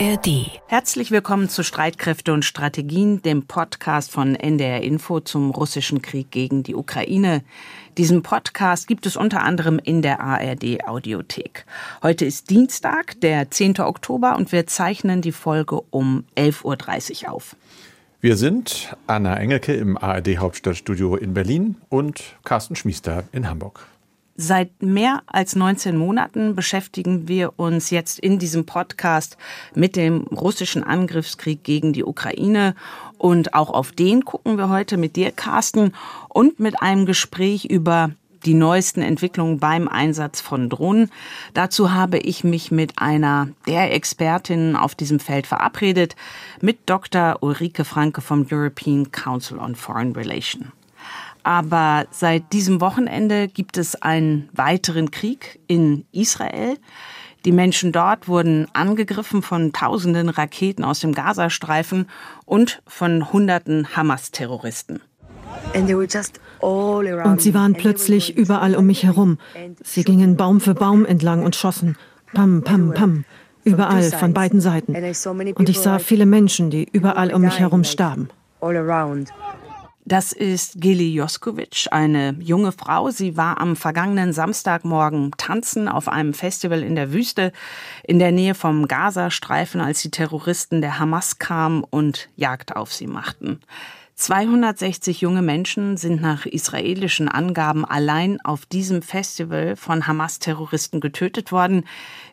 ARD. Herzlich willkommen zu Streitkräfte und Strategien, dem Podcast von NDR Info zum russischen Krieg gegen die Ukraine. Diesen Podcast gibt es unter anderem in der ARD Audiothek. Heute ist Dienstag, der 10. Oktober und wir zeichnen die Folge um 11.30 Uhr auf. Wir sind Anna Engelke im ARD Hauptstadtstudio in Berlin und Carsten Schmiester in Hamburg. Seit mehr als 19 Monaten beschäftigen wir uns jetzt in diesem Podcast mit dem russischen Angriffskrieg gegen die Ukraine. Und auch auf den gucken wir heute mit dir, Carsten, und mit einem Gespräch über die neuesten Entwicklungen beim Einsatz von Drohnen. Dazu habe ich mich mit einer der Expertinnen auf diesem Feld verabredet, mit Dr. Ulrike Franke vom European Council on Foreign Relations. Aber seit diesem Wochenende gibt es einen weiteren Krieg in Israel. Die Menschen dort wurden angegriffen von tausenden Raketen aus dem Gazastreifen und von hunderten Hamas-Terroristen. Und sie waren plötzlich überall um mich herum. Sie gingen Baum für Baum entlang und schossen. Pam, pam, pam. Überall von beiden Seiten. Und ich sah viele Menschen, die überall um mich herum starben. Das ist Gili Joskovic, eine junge Frau. Sie war am vergangenen Samstagmorgen tanzen auf einem Festival in der Wüste in der Nähe vom Gazastreifen, als die Terroristen der Hamas kamen und Jagd auf sie machten. 260 junge Menschen sind nach israelischen Angaben allein auf diesem Festival von Hamas-Terroristen getötet worden.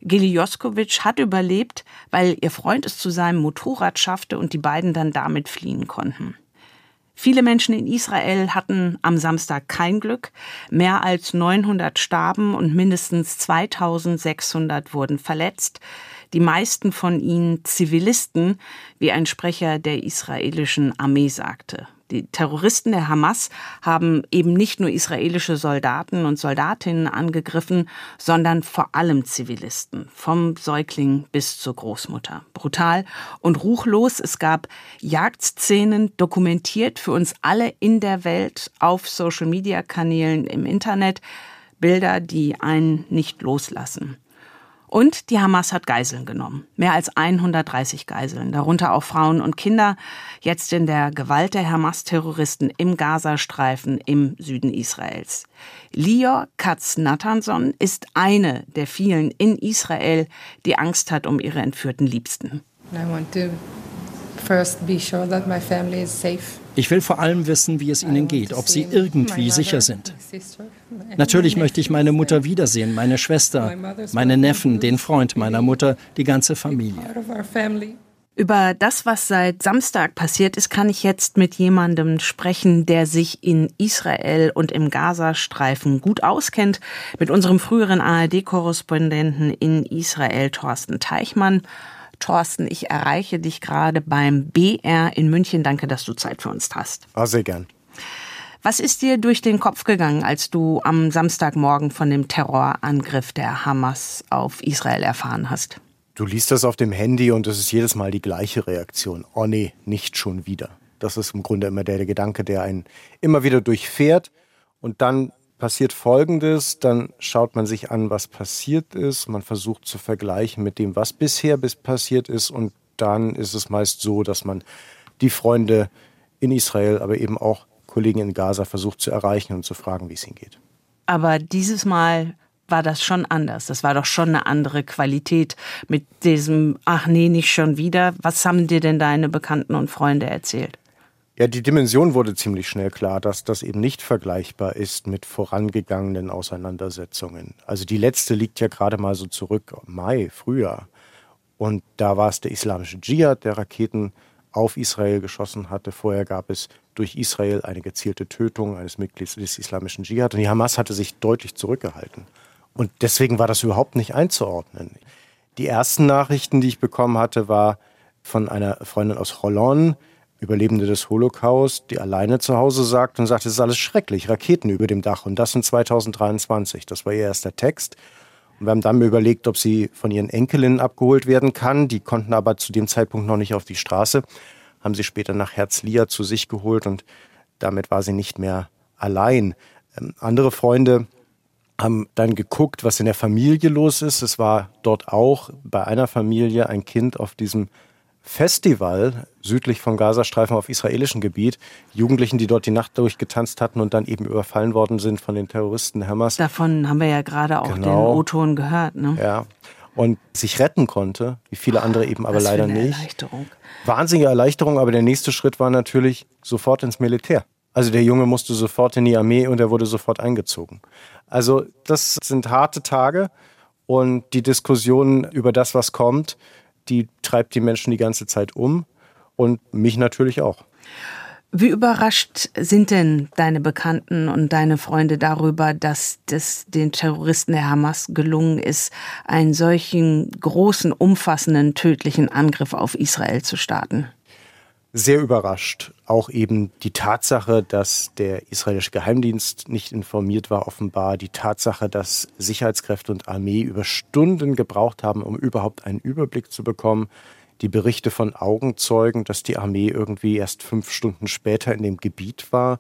Gili Joskovic hat überlebt, weil ihr Freund es zu seinem Motorrad schaffte und die beiden dann damit fliehen konnten. Viele Menschen in Israel hatten am Samstag kein Glück. Mehr als 900 starben und mindestens 2600 wurden verletzt. Die meisten von ihnen Zivilisten, wie ein Sprecher der israelischen Armee sagte. Die Terroristen der Hamas haben eben nicht nur israelische Soldaten und Soldatinnen angegriffen, sondern vor allem Zivilisten, vom Säugling bis zur Großmutter. Brutal und ruchlos. Es gab Jagdszenen dokumentiert für uns alle in der Welt auf Social-Media-Kanälen im Internet. Bilder, die einen nicht loslassen. Und die Hamas hat Geiseln genommen. Mehr als 130 Geiseln, darunter auch Frauen und Kinder, jetzt in der Gewalt der Hamas-Terroristen im Gazastreifen im Süden Israels. Lior Katz-Nathanson ist eine der vielen in Israel, die Angst hat um ihre entführten Liebsten. I want to first be sure that my family is safe. Ich will vor allem wissen, wie es ihnen geht, ob sie irgendwie sicher sind. Natürlich möchte ich meine Mutter wiedersehen, meine Schwester, meine Neffen, den Freund meiner Mutter, die ganze Familie. Über das, was seit Samstag passiert ist, kann ich jetzt mit jemandem sprechen, der sich in Israel und im Gazastreifen gut auskennt, mit unserem früheren ARD-Korrespondenten in Israel, Thorsten Teichmann. Thorsten, ich erreiche dich gerade beim BR in München. Danke, dass du Zeit für uns hast. Ah, sehr gern. Was ist dir durch den Kopf gegangen, als du am Samstagmorgen von dem Terrorangriff der Hamas auf Israel erfahren hast? Du liest das auf dem Handy und es ist jedes Mal die gleiche Reaktion. Oh nee, nicht schon wieder. Das ist im Grunde immer der, Gedanke, der einen immer wieder durchfährt. Und dann passiert Folgendes, dann schaut man sich an, was passiert ist, man versucht zu vergleichen mit dem, was bisher bis passiert ist und dann ist es meist so, dass man die Freunde in Israel, aber eben auch Kollegen in Gaza versucht zu erreichen und zu fragen, wie es ihnen geht. Aber dieses Mal war das schon anders. Das war doch schon eine andere Qualität mit diesem, ach nee, nicht schon wieder. Was haben dir denn deine Bekannten und Freunde erzählt? Ja, die Dimension wurde ziemlich schnell klar, dass das eben nicht vergleichbar ist mit vorangegangenen Auseinandersetzungen. Also die letzte liegt ja gerade mal so zurück, Mai, Frühjahr. Und da war es der islamische Dschihad, der Raketen auf Israel geschossen hatte. Vorher gab es durch Israel eine gezielte Tötung eines Mitglieds des islamischen Dschihad. Und die Hamas hatte sich deutlich zurückgehalten. Und deswegen war das überhaupt nicht einzuordnen. Die ersten Nachrichten, die ich bekommen hatte, war von einer Freundin aus Cholon, Überlebende des Holocaust, die alleine zu Hause sagt und sagt, es ist alles schrecklich, Raketen über dem Dach. Und das in 2023. Das war ihr erster Text. Wir haben dann überlegt, ob sie von ihren Enkelinnen abgeholt werden kann. Die konnten aber zu dem Zeitpunkt noch nicht auf die Straße. Haben sie später nach Herzliya zu sich geholt und damit war sie nicht mehr allein. Ähm, andere Freunde haben dann geguckt, was in der Familie los ist. Es war dort auch bei einer Familie ein Kind auf diesem Festival südlich vom Gazastreifen auf israelischem Gebiet. Jugendlichen, die dort die Nacht durchgetanzt hatten und dann eben überfallen worden sind von den Terroristen Hamas. Davon haben wir ja gerade auch genau. den O-Ton gehört. Ne? Ja. Und sich retten konnte, wie viele andere eben aber leider nicht. Erleichterung. Wahnsinnige Erleichterung, aber der nächste Schritt war natürlich sofort ins Militär. Also der Junge musste sofort in die Armee und er wurde sofort eingezogen. Also das sind harte Tage und die Diskussion über das, was kommt, die treibt die Menschen die ganze Zeit um und mich natürlich auch. Wie überrascht sind denn deine Bekannten und deine Freunde darüber, dass es den Terroristen der Hamas gelungen ist, einen solchen großen, umfassenden, tödlichen Angriff auf Israel zu starten? Sehr überrascht. Auch eben die Tatsache, dass der israelische Geheimdienst nicht informiert war, offenbar. Die Tatsache, dass Sicherheitskräfte und Armee über Stunden gebraucht haben, um überhaupt einen Überblick zu bekommen. Die Berichte von Augenzeugen, dass die Armee irgendwie erst fünf Stunden später in dem Gebiet war.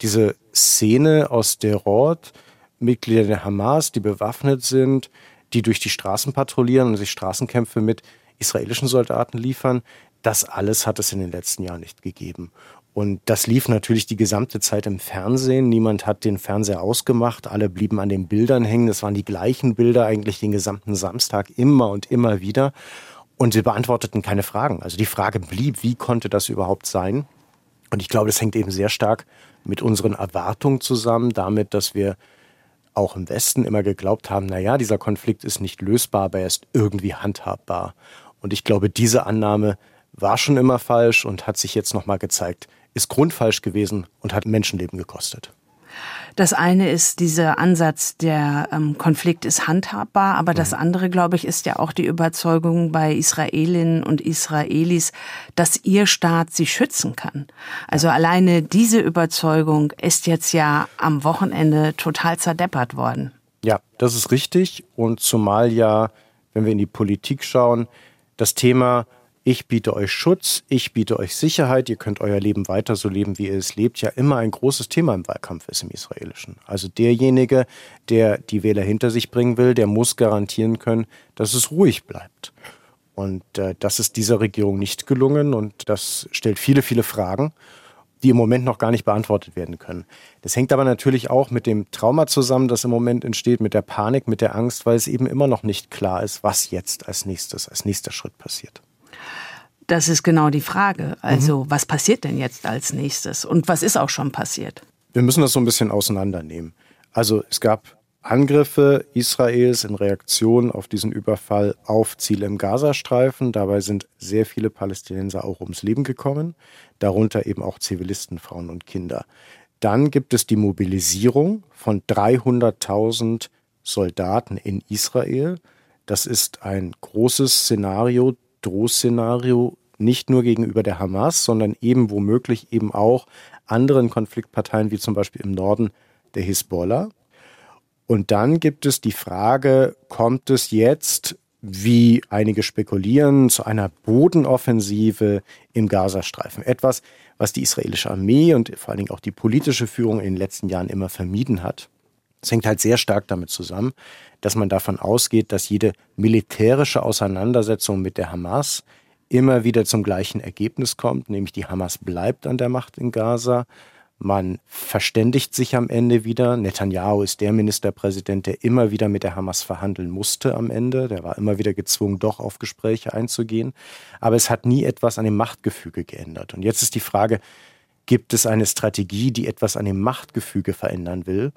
Diese Szene aus Derot, Mitglieder der Hamas, die bewaffnet sind, die durch die Straßen patrouillieren und sich Straßenkämpfe mit israelischen Soldaten liefern, das alles hat es in den letzten Jahren nicht gegeben. Und das lief natürlich die gesamte Zeit im Fernsehen. Niemand hat den Fernseher ausgemacht. Alle blieben an den Bildern hängen. Das waren die gleichen Bilder eigentlich den gesamten Samstag immer und immer wieder. Und sie beantworteten keine Fragen. Also die Frage blieb, wie konnte das überhaupt sein? Und ich glaube, das hängt eben sehr stark mit unseren Erwartungen zusammen, damit, dass wir auch im Westen immer geglaubt haben, na ja, dieser Konflikt ist nicht lösbar, aber er ist irgendwie handhabbar. Und ich glaube, diese Annahme war schon immer falsch und hat sich jetzt nochmal gezeigt, ist grundfalsch gewesen und hat Menschenleben gekostet. Das eine ist dieser Ansatz, der ähm, Konflikt ist handhabbar, aber das mhm. andere, glaube ich, ist ja auch die Überzeugung bei Israelinnen und Israelis, dass ihr Staat sie schützen kann. Also alleine diese Überzeugung ist jetzt ja am Wochenende total zerdeppert worden. Ja, das ist richtig. Und zumal ja, wenn wir in die Politik schauen, das Thema ich biete euch Schutz, ich biete euch Sicherheit, ihr könnt euer Leben weiter so leben, wie ihr es lebt, ja immer ein großes Thema im Wahlkampf ist im Israelischen. Also derjenige, der die Wähler hinter sich bringen will, der muss garantieren können, dass es ruhig bleibt. Und äh, das ist dieser Regierung nicht gelungen und das stellt viele, viele Fragen, die im Moment noch gar nicht beantwortet werden können. Das hängt aber natürlich auch mit dem Trauma zusammen, das im Moment entsteht, mit der Panik, mit der Angst, weil es eben immer noch nicht klar ist, was jetzt als nächstes, als nächster Schritt passiert. Das ist genau die Frage. Also, mhm. was passiert denn jetzt als nächstes? Und was ist auch schon passiert? Wir müssen das so ein bisschen auseinandernehmen. Also, es gab Angriffe Israels in Reaktion auf diesen Überfall auf Ziele im Gazastreifen. Dabei sind sehr viele Palästinenser auch ums Leben gekommen, darunter eben auch Zivilisten, Frauen und Kinder. Dann gibt es die Mobilisierung von 300.000 Soldaten in Israel. Das ist ein großes Szenario, Drohszenario nicht nur gegenüber der Hamas, sondern eben womöglich eben auch anderen Konfliktparteien wie zum Beispiel im Norden der Hisbollah. Und dann gibt es die Frage, kommt es jetzt, wie einige spekulieren, zu einer Bodenoffensive im Gazastreifen? Etwas, was die israelische Armee und vor allen Dingen auch die politische Führung in den letzten Jahren immer vermieden hat. Es hängt halt sehr stark damit zusammen, dass man davon ausgeht, dass jede militärische Auseinandersetzung mit der Hamas immer wieder zum gleichen Ergebnis kommt, nämlich die Hamas bleibt an der Macht in Gaza. Man verständigt sich am Ende wieder. Netanyahu ist der Ministerpräsident, der immer wieder mit der Hamas verhandeln musste am Ende. Der war immer wieder gezwungen, doch auf Gespräche einzugehen. Aber es hat nie etwas an dem Machtgefüge geändert. Und jetzt ist die Frage, gibt es eine Strategie, die etwas an dem Machtgefüge verändern will?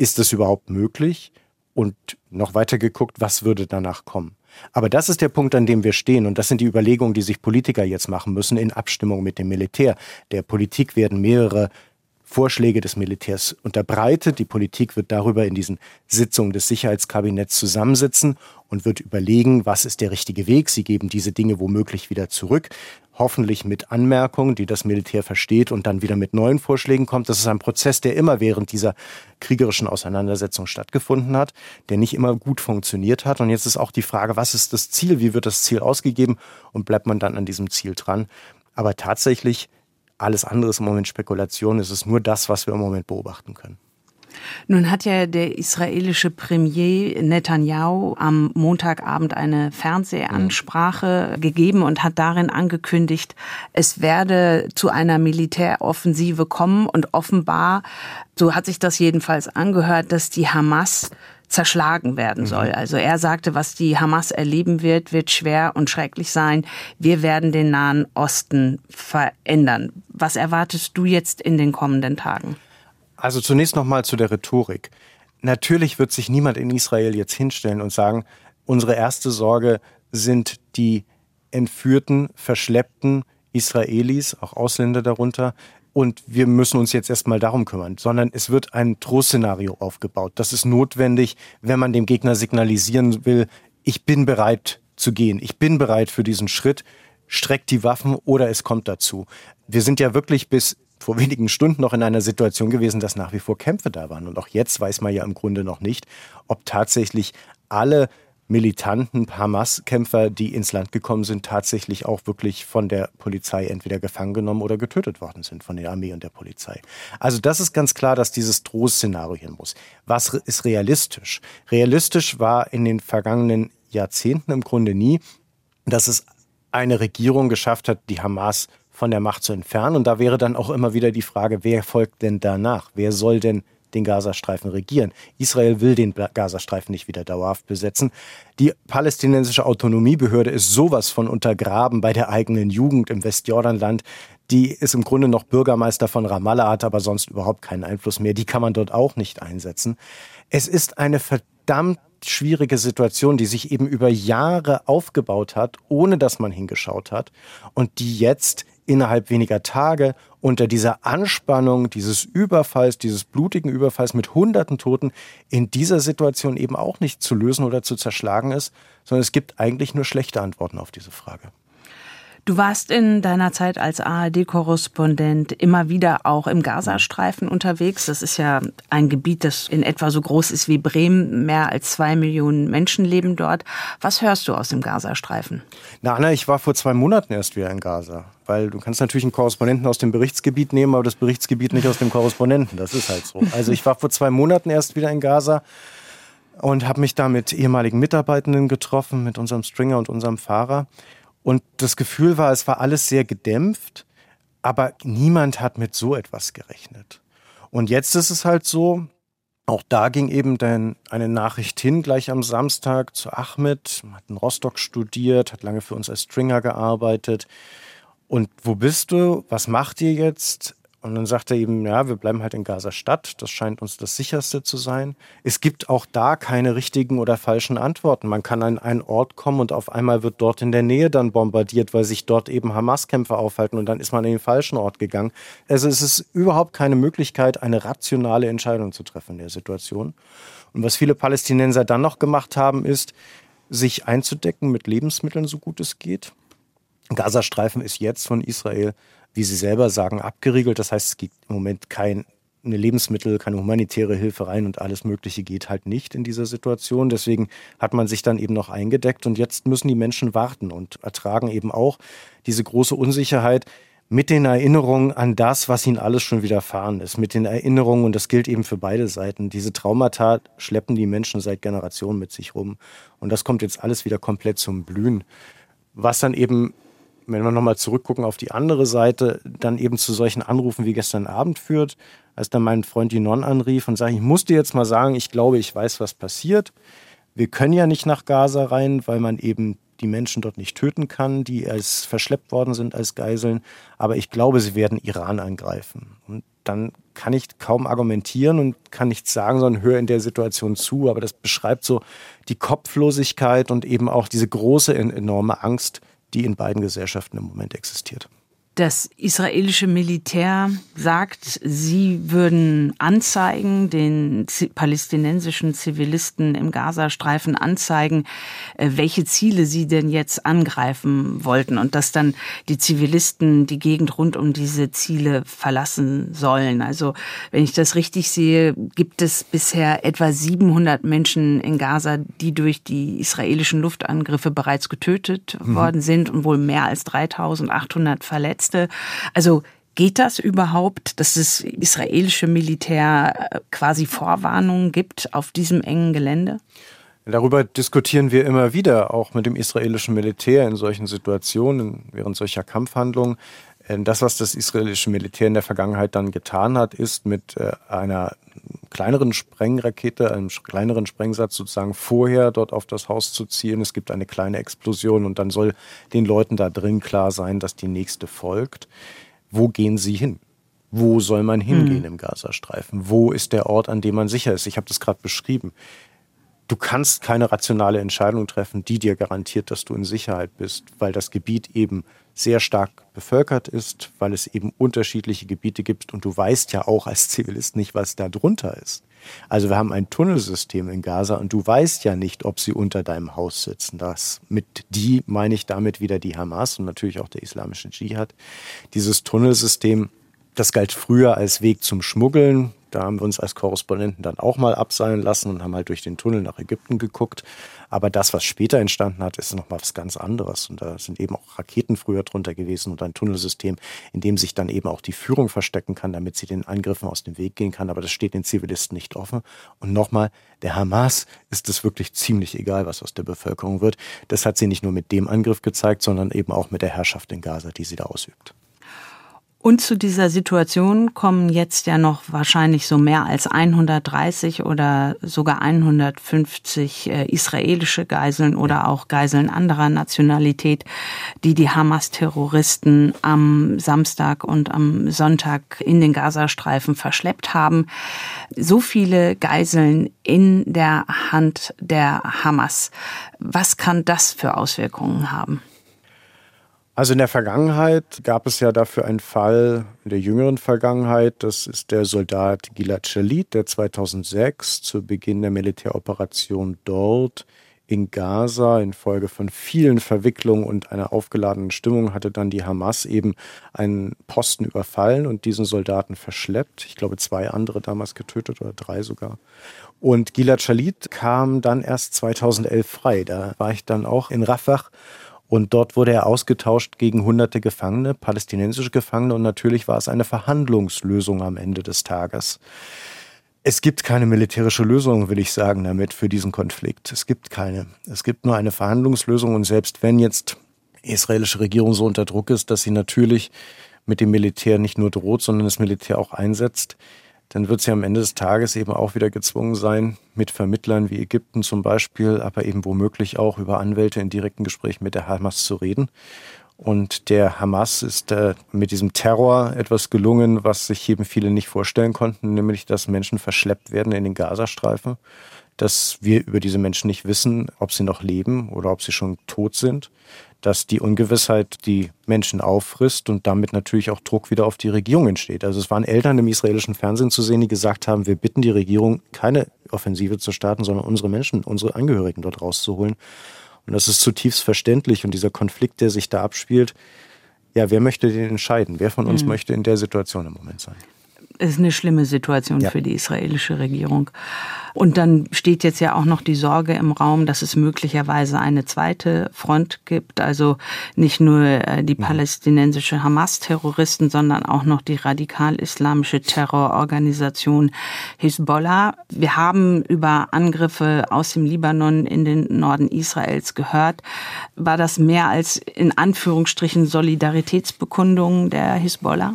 Ist das überhaupt möglich? Und noch weiter geguckt, was würde danach kommen? Aber das ist der Punkt, an dem wir stehen. Und das sind die Überlegungen, die sich Politiker jetzt machen müssen in Abstimmung mit dem Militär. Der Politik werden mehrere Vorschläge des Militärs unterbreitet. Die Politik wird darüber in diesen Sitzungen des Sicherheitskabinetts zusammensitzen und wird überlegen, was ist der richtige Weg. Sie geben diese Dinge womöglich wieder zurück, hoffentlich mit Anmerkungen, die das Militär versteht und dann wieder mit neuen Vorschlägen kommt. Das ist ein Prozess, der immer während dieser kriegerischen Auseinandersetzung stattgefunden hat, der nicht immer gut funktioniert hat. Und jetzt ist auch die Frage, was ist das Ziel? Wie wird das Ziel ausgegeben? Und bleibt man dann an diesem Ziel dran? Aber tatsächlich alles andere ist im Moment Spekulation. Es ist nur das, was wir im Moment beobachten können. Nun hat ja der israelische Premier Netanyahu am Montagabend eine Fernsehansprache gegeben und hat darin angekündigt, es werde zu einer Militäroffensive kommen und offenbar, so hat sich das jedenfalls angehört, dass die Hamas zerschlagen werden soll. Mhm. Also er sagte, was die Hamas erleben wird, wird schwer und schrecklich sein. Wir werden den Nahen Osten verändern. Was erwartest du jetzt in den kommenden Tagen? Also zunächst noch mal zu der Rhetorik. Natürlich wird sich niemand in Israel jetzt hinstellen und sagen, unsere erste Sorge sind die entführten, verschleppten Israelis, auch Ausländer darunter, und wir müssen uns jetzt erstmal darum kümmern, sondern es wird ein Trostszenario aufgebaut. Das ist notwendig, wenn man dem Gegner signalisieren will, ich bin bereit zu gehen, ich bin bereit für diesen Schritt, streckt die Waffen oder es kommt dazu. Wir sind ja wirklich bis vor wenigen Stunden noch in einer Situation gewesen, dass nach wie vor Kämpfe da waren. Und auch jetzt weiß man ja im Grunde noch nicht, ob tatsächlich alle militanten Hamas-Kämpfer, die ins Land gekommen sind, tatsächlich auch wirklich von der Polizei entweder gefangen genommen oder getötet worden sind von der Armee und der Polizei. Also das ist ganz klar, dass dieses Drohszenario hin muss. Was ist realistisch? Realistisch war in den vergangenen Jahrzehnten im Grunde nie, dass es eine Regierung geschafft hat, die Hamas von der Macht zu entfernen. Und da wäre dann auch immer wieder die Frage, wer folgt denn danach? Wer soll denn den Gazastreifen regieren? Israel will den Gazastreifen nicht wieder dauerhaft besetzen. Die palästinensische Autonomiebehörde ist sowas von untergraben bei der eigenen Jugend im Westjordanland. Die ist im Grunde noch Bürgermeister von Ramallah, hat aber sonst überhaupt keinen Einfluss mehr. Die kann man dort auch nicht einsetzen. Es ist eine verdammt schwierige Situation, die sich eben über Jahre aufgebaut hat, ohne dass man hingeschaut hat und die jetzt innerhalb weniger Tage unter dieser Anspannung dieses Überfalls, dieses blutigen Überfalls mit hunderten Toten in dieser Situation eben auch nicht zu lösen oder zu zerschlagen ist, sondern es gibt eigentlich nur schlechte Antworten auf diese Frage. Du warst in deiner Zeit als ARD-Korrespondent immer wieder auch im Gazastreifen unterwegs. Das ist ja ein Gebiet, das in etwa so groß ist wie Bremen. Mehr als zwei Millionen Menschen leben dort. Was hörst du aus dem Gazastreifen? Na, Anna, ich war vor zwei Monaten erst wieder in Gaza. Weil du kannst natürlich einen Korrespondenten aus dem Berichtsgebiet nehmen, aber das Berichtsgebiet nicht aus dem Korrespondenten. Das ist halt so. Also ich war vor zwei Monaten erst wieder in Gaza und habe mich da mit ehemaligen Mitarbeitenden getroffen, mit unserem Stringer und unserem Fahrer. Und das Gefühl war, es war alles sehr gedämpft, aber niemand hat mit so etwas gerechnet. Und jetzt ist es halt so, auch da ging eben dann eine Nachricht hin, gleich am Samstag zu Ahmed, hat in Rostock studiert, hat lange für uns als Stringer gearbeitet. Und wo bist du? Was macht ihr jetzt? Und dann sagt er eben, ja, wir bleiben halt in Gaza Stadt. Das scheint uns das sicherste zu sein. Es gibt auch da keine richtigen oder falschen Antworten. Man kann an einen Ort kommen und auf einmal wird dort in der Nähe dann bombardiert, weil sich dort eben Hamas-Kämpfer aufhalten und dann ist man in den falschen Ort gegangen. Also es ist überhaupt keine Möglichkeit, eine rationale Entscheidung zu treffen in der Situation. Und was viele Palästinenser dann noch gemacht haben, ist, sich einzudecken mit Lebensmitteln, so gut es geht. Gazastreifen ist jetzt von Israel wie Sie selber sagen, abgeriegelt. Das heißt, es gibt im Moment keine Lebensmittel, keine humanitäre Hilfe rein und alles Mögliche geht halt nicht in dieser Situation. Deswegen hat man sich dann eben noch eingedeckt und jetzt müssen die Menschen warten und ertragen eben auch diese große Unsicherheit mit den Erinnerungen an das, was ihnen alles schon widerfahren ist, mit den Erinnerungen, und das gilt eben für beide Seiten, diese Traumata schleppen die Menschen seit Generationen mit sich rum. Und das kommt jetzt alles wieder komplett zum Blühen. Was dann eben wenn wir nochmal zurückgucken auf die andere Seite, dann eben zu solchen Anrufen wie gestern Abend führt, als dann mein Freund Dinon anrief und sagte, ich muss dir jetzt mal sagen, ich glaube, ich weiß, was passiert. Wir können ja nicht nach Gaza rein, weil man eben die Menschen dort nicht töten kann, die als verschleppt worden sind als Geiseln. Aber ich glaube, sie werden Iran angreifen. Und dann kann ich kaum argumentieren und kann nichts sagen, sondern höre in der Situation zu. Aber das beschreibt so die Kopflosigkeit und eben auch diese große, enorme Angst, die in beiden Gesellschaften im Moment existiert. Das israelische Militär sagt, sie würden anzeigen, den palästinensischen Zivilisten im Gazastreifen anzeigen, äh, welche Ziele sie denn jetzt angreifen wollten und dass dann die Zivilisten die Gegend rund um diese Ziele verlassen sollen. Also wenn ich das richtig sehe, gibt es bisher etwa 700 Menschen in Gaza, die durch die israelischen Luftangriffe bereits getötet mhm. worden sind und wohl mehr als 3800 verletzt Ärzte. Also Geht das überhaupt, dass das israelische Militär äh, quasi Vorwarnungen gibt auf diesem engen Gelände? Darüber diskutieren wir immer wieder, auch mit dem israelischen Militär in solchen Situationen, während solcher Kampfhandlungen. Das, was das israelische Militär in der Vergangenheit dann getan hat, ist mit äh, einer kleineren Sprengrakete, einem kleineren Sprengsatz sozusagen vorher dort auf das Haus zu zielen. Es gibt eine kleine Explosion und dann soll den Leuten da drin klar sein, dass die nächste folgt. Wo gehen sie hin? Wo soll man hingehen mhm. im Gazastreifen? Wo ist der Ort, an dem man sicher ist? Ich habe das gerade beschrieben. Du kannst keine rationale Entscheidung treffen, die dir garantiert, dass du in Sicherheit bist, weil das Gebiet eben sehr stark bevölkert ist, weil es eben unterschiedliche Gebiete gibt und du weißt ja auch als Zivilist nicht, was da drunter ist. Also wir haben ein Tunnelsystem in Gaza und du weißt ja nicht, ob sie unter deinem Haus sitzen. Das mit die meine ich damit wieder die Hamas und natürlich auch der islamische Dschihad. Dieses Tunnelsystem, das galt früher als Weg zum Schmuggeln. Da haben wir uns als Korrespondenten dann auch mal abseilen lassen und haben halt durch den Tunnel nach Ägypten geguckt. Aber das, was später entstanden hat, ist nochmal was ganz anderes. Und da sind eben auch Raketen früher drunter gewesen und ein Tunnelsystem, in dem sich dann eben auch die Führung verstecken kann, damit sie den Angriffen aus dem Weg gehen kann. Aber das steht den Zivilisten nicht offen. Und nochmal, der Hamas ist es wirklich ziemlich egal, was aus der Bevölkerung wird. Das hat sie nicht nur mit dem Angriff gezeigt, sondern eben auch mit der Herrschaft in Gaza, die sie da ausübt. Und zu dieser Situation kommen jetzt ja noch wahrscheinlich so mehr als 130 oder sogar 150 äh, israelische Geiseln oder auch Geiseln anderer Nationalität, die die Hamas-Terroristen am Samstag und am Sonntag in den Gazastreifen verschleppt haben. So viele Geiseln in der Hand der Hamas. Was kann das für Auswirkungen haben? Also in der Vergangenheit gab es ja dafür einen Fall, in der jüngeren Vergangenheit, das ist der Soldat Gilad Shalit, der 2006 zu Beginn der Militäroperation dort in Gaza infolge von vielen Verwicklungen und einer aufgeladenen Stimmung hatte dann die Hamas eben einen Posten überfallen und diesen Soldaten verschleppt. Ich glaube, zwei andere damals getötet oder drei sogar. Und Gilad Shalit kam dann erst 2011 frei. Da war ich dann auch in Rafah und dort wurde er ausgetauscht gegen hunderte Gefangene, palästinensische Gefangene. Und natürlich war es eine Verhandlungslösung am Ende des Tages. Es gibt keine militärische Lösung, will ich sagen, damit für diesen Konflikt. Es gibt keine. Es gibt nur eine Verhandlungslösung. Und selbst wenn jetzt die israelische Regierung so unter Druck ist, dass sie natürlich mit dem Militär nicht nur droht, sondern das Militär auch einsetzt, dann wird sie am Ende des Tages eben auch wieder gezwungen sein, mit Vermittlern wie Ägypten zum Beispiel, aber eben womöglich auch über Anwälte in direkten Gesprächen mit der Hamas zu reden. Und der Hamas ist äh, mit diesem Terror etwas gelungen, was sich eben viele nicht vorstellen konnten, nämlich dass Menschen verschleppt werden in den Gazastreifen, dass wir über diese Menschen nicht wissen, ob sie noch leben oder ob sie schon tot sind dass die Ungewissheit die Menschen auffrisst und damit natürlich auch Druck wieder auf die Regierung entsteht. Also es waren Eltern im israelischen Fernsehen zu sehen, die gesagt haben, wir bitten die Regierung, keine Offensive zu starten, sondern unsere Menschen, unsere Angehörigen dort rauszuholen. Und das ist zutiefst verständlich. Und dieser Konflikt, der sich da abspielt, ja, wer möchte den entscheiden? Wer von uns mhm. möchte in der Situation im Moment sein? Ist eine schlimme Situation ja. für die israelische Regierung. Und dann steht jetzt ja auch noch die Sorge im Raum, dass es möglicherweise eine zweite Front gibt, also nicht nur äh, die mhm. palästinensische Hamas-Terroristen, sondern auch noch die radikal-islamische Terrororganisation Hisbollah. Wir haben über Angriffe aus dem Libanon in den Norden Israels gehört. War das mehr als in Anführungsstrichen Solidaritätsbekundungen der Hisbollah?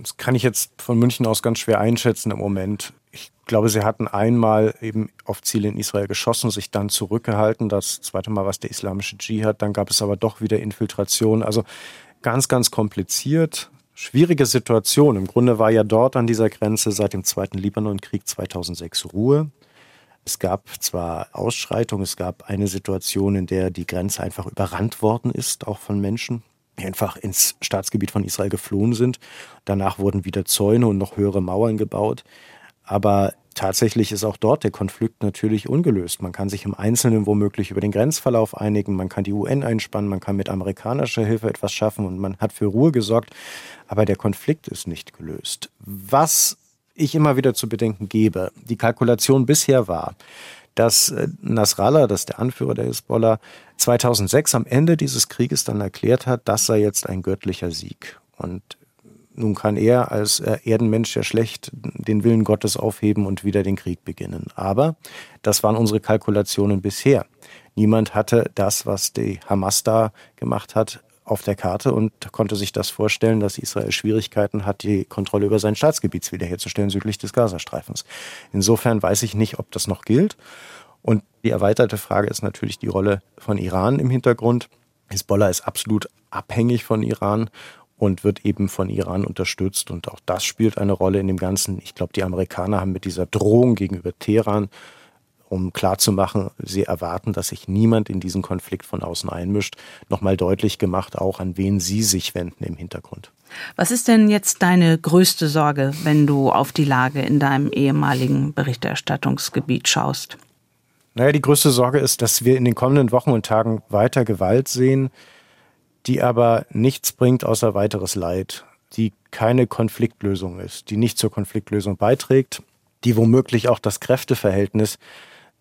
Das kann ich jetzt von München aus ganz schwer einschätzen im Moment. Ich glaube, sie hatten einmal eben auf Ziele in Israel geschossen, sich dann zurückgehalten. Das zweite Mal war es der islamische Dschihad. Dann gab es aber doch wieder Infiltration. Also ganz, ganz kompliziert. Schwierige Situation. Im Grunde war ja dort an dieser Grenze seit dem Zweiten Libanonkrieg 2006 Ruhe. Es gab zwar Ausschreitungen, es gab eine Situation, in der die Grenze einfach überrannt worden ist, auch von Menschen einfach ins Staatsgebiet von Israel geflohen sind. Danach wurden wieder Zäune und noch höhere Mauern gebaut. Aber tatsächlich ist auch dort der Konflikt natürlich ungelöst. Man kann sich im Einzelnen womöglich über den Grenzverlauf einigen, man kann die UN einspannen, man kann mit amerikanischer Hilfe etwas schaffen und man hat für Ruhe gesorgt. Aber der Konflikt ist nicht gelöst. Was ich immer wieder zu bedenken gebe, die Kalkulation bisher war, dass äh, Nasrallah, das der Anführer der Hisbollah, 2006 am Ende dieses Krieges dann erklärt hat, das sei jetzt ein göttlicher Sieg. Und nun kann er als äh, Erdenmensch ja schlecht den Willen Gottes aufheben und wieder den Krieg beginnen. Aber das waren unsere Kalkulationen bisher. Niemand hatte das, was die Hamas da gemacht hat, auf der Karte und konnte sich das vorstellen, dass Israel Schwierigkeiten hat, die Kontrolle über sein Staatsgebiet wiederherzustellen südlich des Gazastreifens. Insofern weiß ich nicht, ob das noch gilt. Und die erweiterte Frage ist natürlich die Rolle von Iran im Hintergrund. Hezbollah ist absolut abhängig von Iran und wird eben von Iran unterstützt. Und auch das spielt eine Rolle in dem Ganzen. Ich glaube, die Amerikaner haben mit dieser Drohung gegenüber Teheran um klarzumachen, sie erwarten, dass sich niemand in diesen Konflikt von außen einmischt, nochmal deutlich gemacht, auch an wen sie sich wenden im Hintergrund. Was ist denn jetzt deine größte Sorge, wenn du auf die Lage in deinem ehemaligen Berichterstattungsgebiet schaust? Naja, die größte Sorge ist, dass wir in den kommenden Wochen und Tagen weiter Gewalt sehen, die aber nichts bringt außer weiteres Leid, die keine Konfliktlösung ist, die nicht zur Konfliktlösung beiträgt, die womöglich auch das Kräfteverhältnis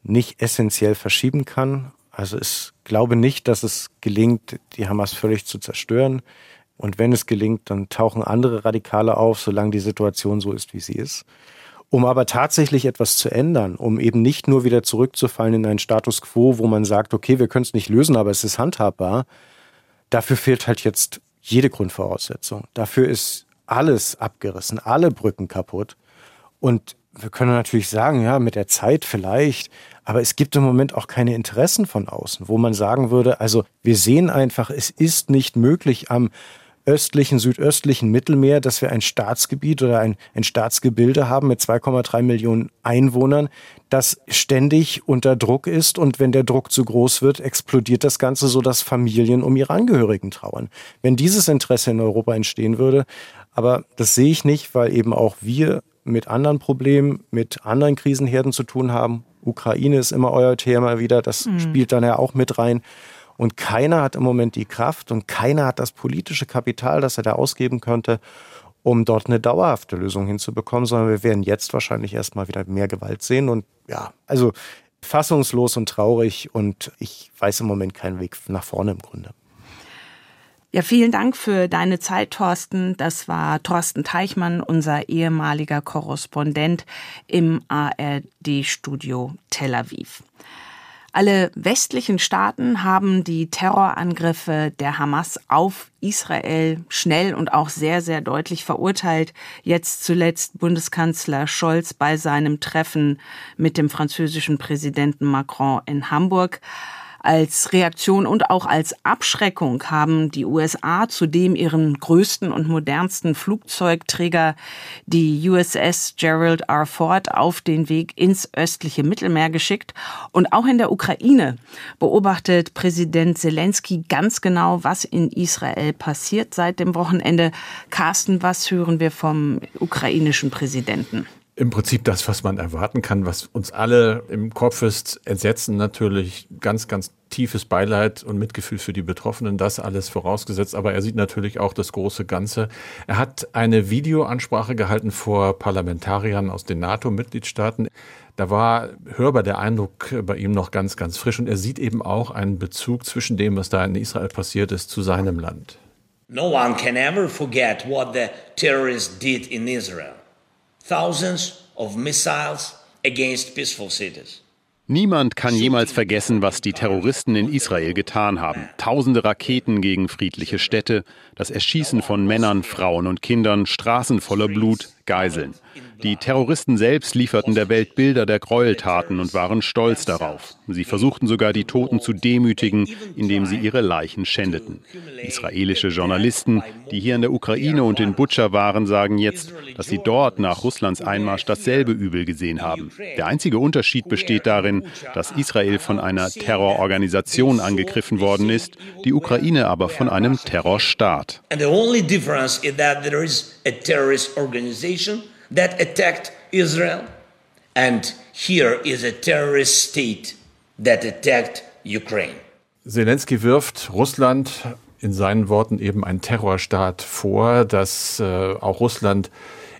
nicht essentiell verschieben kann. Also ich glaube nicht, dass es gelingt, die Hamas völlig zu zerstören. Und wenn es gelingt, dann tauchen andere Radikale auf, solange die Situation so ist, wie sie ist. Um aber tatsächlich etwas zu ändern, um eben nicht nur wieder zurückzufallen in einen Status quo, wo man sagt, okay, wir können es nicht lösen, aber es ist handhabbar, dafür fehlt halt jetzt jede Grundvoraussetzung. Dafür ist alles abgerissen, alle Brücken kaputt. Und wir können natürlich sagen, ja, mit der Zeit vielleicht, aber es gibt im Moment auch keine Interessen von außen, wo man sagen würde, also wir sehen einfach, es ist nicht möglich am östlichen, südöstlichen Mittelmeer, dass wir ein Staatsgebiet oder ein, ein Staatsgebilde haben mit 2,3 Millionen Einwohnern, das ständig unter Druck ist und wenn der Druck zu groß wird, explodiert das Ganze so, dass Familien um ihre Angehörigen trauern. Wenn dieses Interesse in Europa entstehen würde, aber das sehe ich nicht, weil eben auch wir mit anderen Problemen, mit anderen Krisenherden zu tun haben. Ukraine ist immer euer Thema wieder, das mhm. spielt dann ja auch mit rein. Und keiner hat im Moment die Kraft und keiner hat das politische Kapital, das er da ausgeben könnte, um dort eine dauerhafte Lösung hinzubekommen, sondern wir werden jetzt wahrscheinlich erstmal wieder mehr Gewalt sehen. Und ja, also fassungslos und traurig und ich weiß im Moment keinen Weg nach vorne im Grunde. Ja, vielen Dank für deine Zeit, Thorsten. Das war Thorsten Teichmann, unser ehemaliger Korrespondent im ARD-Studio Tel Aviv. Alle westlichen Staaten haben die Terrorangriffe der Hamas auf Israel schnell und auch sehr, sehr deutlich verurteilt. Jetzt zuletzt Bundeskanzler Scholz bei seinem Treffen mit dem französischen Präsidenten Macron in Hamburg. Als Reaktion und auch als Abschreckung haben die USA zudem ihren größten und modernsten Flugzeugträger, die USS Gerald R. Ford, auf den Weg ins östliche Mittelmeer geschickt. Und auch in der Ukraine beobachtet Präsident Zelensky ganz genau, was in Israel passiert seit dem Wochenende. Carsten, was hören wir vom ukrainischen Präsidenten? Im Prinzip das, was man erwarten kann, was uns alle im Kopf ist, Entsetzen natürlich, ganz, ganz tiefes Beileid und Mitgefühl für die Betroffenen, das alles vorausgesetzt. Aber er sieht natürlich auch das große Ganze. Er hat eine Videoansprache gehalten vor Parlamentariern aus den NATO-Mitgliedstaaten. Da war hörbar der Eindruck bei ihm noch ganz, ganz frisch. Und er sieht eben auch einen Bezug zwischen dem, was da in Israel passiert ist, zu seinem Land. No one can ever forget what the terrorists did in Israel thousands of missiles against peaceful cities. Niemand kann jemals vergessen, was die Terroristen in Israel getan haben. Tausende Raketen gegen friedliche Städte, das Erschießen von Männern, Frauen und Kindern, Straßen voller Blut, Geiseln. Die Terroristen selbst lieferten der Welt Bilder der Gräueltaten und waren stolz darauf. Sie versuchten sogar, die Toten zu demütigen, indem sie ihre Leichen schändeten. Israelische Journalisten, die hier in der Ukraine und in Butscha waren, sagen jetzt, dass sie dort nach Russlands Einmarsch dasselbe Übel gesehen haben. Der einzige Unterschied besteht darin, dass Israel von einer Terrororganisation angegriffen worden ist, die Ukraine aber von einem Terrorstaat. And the only difference is that there is a terrorist organization that attacked Israel. And here is a terrorist state that attacked Ukraine. Zelensky wirft Russland in seinen Worten eben einen Terrorstaat vor, dass äh, auch Russland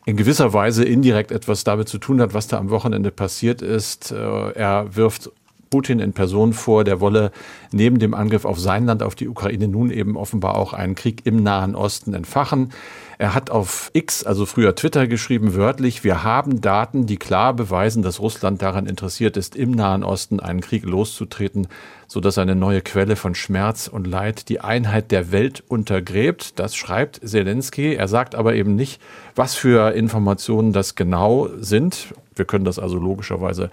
in gewisser Weise indirekt etwas damit zu tun hat, was da am Wochenende passiert ist. Äh, er wirft Putin in Person vor, der wolle neben dem Angriff auf sein Land, auf die Ukraine, nun eben offenbar auch einen Krieg im Nahen Osten entfachen. Er hat auf X, also früher Twitter, geschrieben wörtlich, wir haben Daten, die klar beweisen, dass Russland daran interessiert ist, im Nahen Osten einen Krieg loszutreten, sodass eine neue Quelle von Schmerz und Leid die Einheit der Welt untergräbt. Das schreibt Zelensky. Er sagt aber eben nicht, was für Informationen das genau sind. Wir können das also logischerweise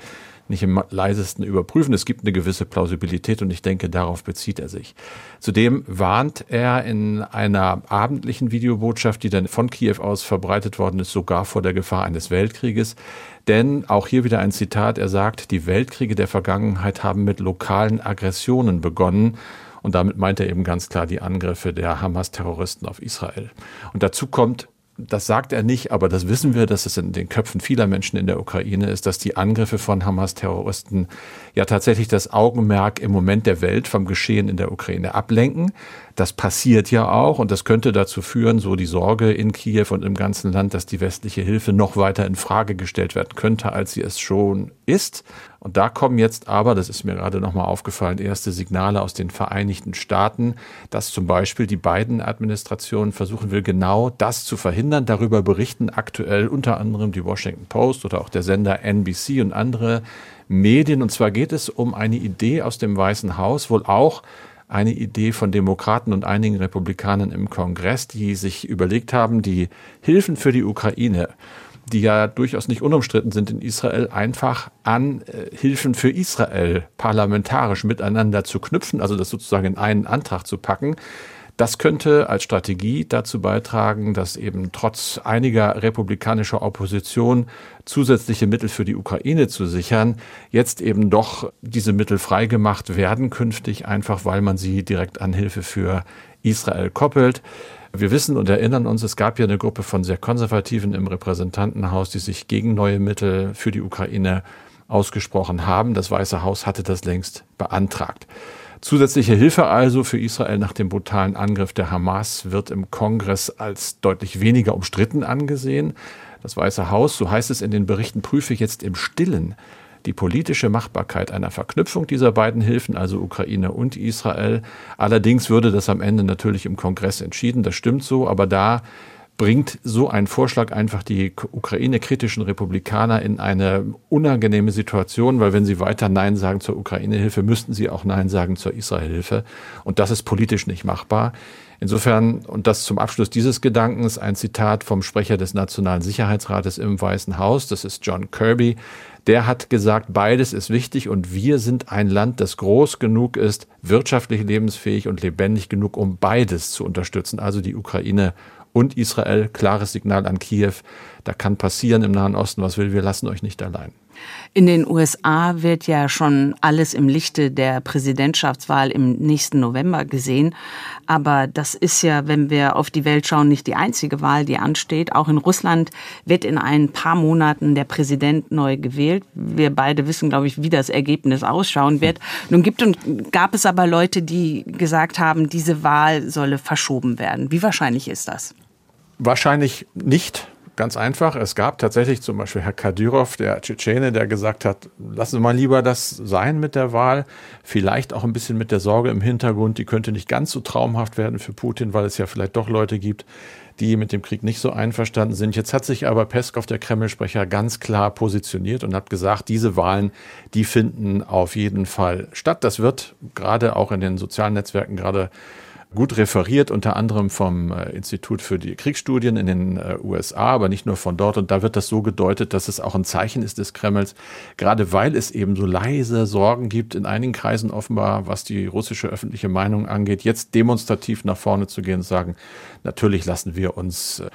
nicht im leisesten überprüfen. Es gibt eine gewisse Plausibilität und ich denke, darauf bezieht er sich. Zudem warnt er in einer abendlichen Videobotschaft, die dann von Kiew aus verbreitet worden ist, sogar vor der Gefahr eines Weltkrieges. Denn auch hier wieder ein Zitat, er sagt, die Weltkriege der Vergangenheit haben mit lokalen Aggressionen begonnen. Und damit meint er eben ganz klar die Angriffe der Hamas-Terroristen auf Israel. Und dazu kommt das sagt er nicht, aber das wissen wir, dass es in den Köpfen vieler Menschen in der Ukraine ist, dass die Angriffe von Hamas-Terroristen ja tatsächlich das Augenmerk im Moment der Welt vom Geschehen in der Ukraine ablenken. Das passiert ja auch und das könnte dazu führen, so die Sorge in Kiew und im ganzen Land, dass die westliche Hilfe noch weiter in Frage gestellt werden könnte, als sie es schon ist. Und da kommen jetzt aber, das ist mir gerade nochmal aufgefallen, erste Signale aus den Vereinigten Staaten, dass zum Beispiel die beiden Administrationen versuchen will, genau das zu verhindern. Darüber berichten aktuell unter anderem die Washington Post oder auch der Sender NBC und andere Medien. Und zwar geht es um eine Idee aus dem Weißen Haus, wohl auch eine Idee von Demokraten und einigen Republikanern im Kongress, die sich überlegt haben, die Hilfen für die Ukraine, die ja durchaus nicht unumstritten sind in Israel, einfach an äh, Hilfen für Israel parlamentarisch miteinander zu knüpfen, also das sozusagen in einen Antrag zu packen. Das könnte als Strategie dazu beitragen, dass eben trotz einiger republikanischer Opposition zusätzliche Mittel für die Ukraine zu sichern, jetzt eben doch diese Mittel freigemacht werden künftig, einfach weil man sie direkt an Hilfe für Israel koppelt. Wir wissen und erinnern uns, es gab ja eine Gruppe von sehr Konservativen im Repräsentantenhaus, die sich gegen neue Mittel für die Ukraine ausgesprochen haben. Das Weiße Haus hatte das längst beantragt. Zusätzliche Hilfe also für Israel nach dem brutalen Angriff der Hamas wird im Kongress als deutlich weniger umstritten angesehen. Das Weiße Haus, so heißt es in den Berichten, prüfe jetzt im Stillen die politische Machbarkeit einer Verknüpfung dieser beiden Hilfen, also Ukraine und Israel. Allerdings würde das am Ende natürlich im Kongress entschieden, das stimmt so, aber da bringt so ein Vorschlag einfach die Ukraine-kritischen Republikaner in eine unangenehme Situation, weil wenn sie weiter Nein sagen zur Ukraine-Hilfe, müssten sie auch Nein sagen zur Israel-Hilfe. Und das ist politisch nicht machbar. Insofern, und das zum Abschluss dieses Gedankens, ein Zitat vom Sprecher des Nationalen Sicherheitsrates im Weißen Haus, das ist John Kirby, der hat gesagt, beides ist wichtig und wir sind ein Land, das groß genug ist, wirtschaftlich lebensfähig und lebendig genug, um beides zu unterstützen, also die Ukraine und Israel. Klares Signal an Kiew. Da kann passieren im Nahen Osten, was will. Wir lassen euch nicht allein. In den USA wird ja schon alles im Lichte der Präsidentschaftswahl im nächsten November gesehen. Aber das ist ja, wenn wir auf die Welt schauen, nicht die einzige Wahl, die ansteht. Auch in Russland wird in ein paar Monaten der Präsident neu gewählt. Wir beide wissen, glaube ich, wie das Ergebnis ausschauen wird. Nun gibt und gab es aber Leute, die gesagt haben, diese Wahl solle verschoben werden. Wie wahrscheinlich ist das? Wahrscheinlich nicht. Ganz einfach. Es gab tatsächlich zum Beispiel Herr Kadyrov, der Tschetschene, der gesagt hat, lassen Sie mal lieber das sein mit der Wahl. Vielleicht auch ein bisschen mit der Sorge im Hintergrund, die könnte nicht ganz so traumhaft werden für Putin, weil es ja vielleicht doch Leute gibt, die mit dem Krieg nicht so einverstanden sind. Jetzt hat sich aber Peskov, der Kreml-Sprecher, ganz klar positioniert und hat gesagt, diese Wahlen, die finden auf jeden Fall statt. Das wird gerade auch in den sozialen Netzwerken gerade gut referiert, unter anderem vom äh, Institut für die Kriegsstudien in den äh, USA, aber nicht nur von dort. Und da wird das so gedeutet, dass es auch ein Zeichen ist des Kremls, gerade weil es eben so leise Sorgen gibt, in einigen Kreisen offenbar, was die russische öffentliche Meinung angeht, jetzt demonstrativ nach vorne zu gehen und sagen, natürlich lassen wir uns äh,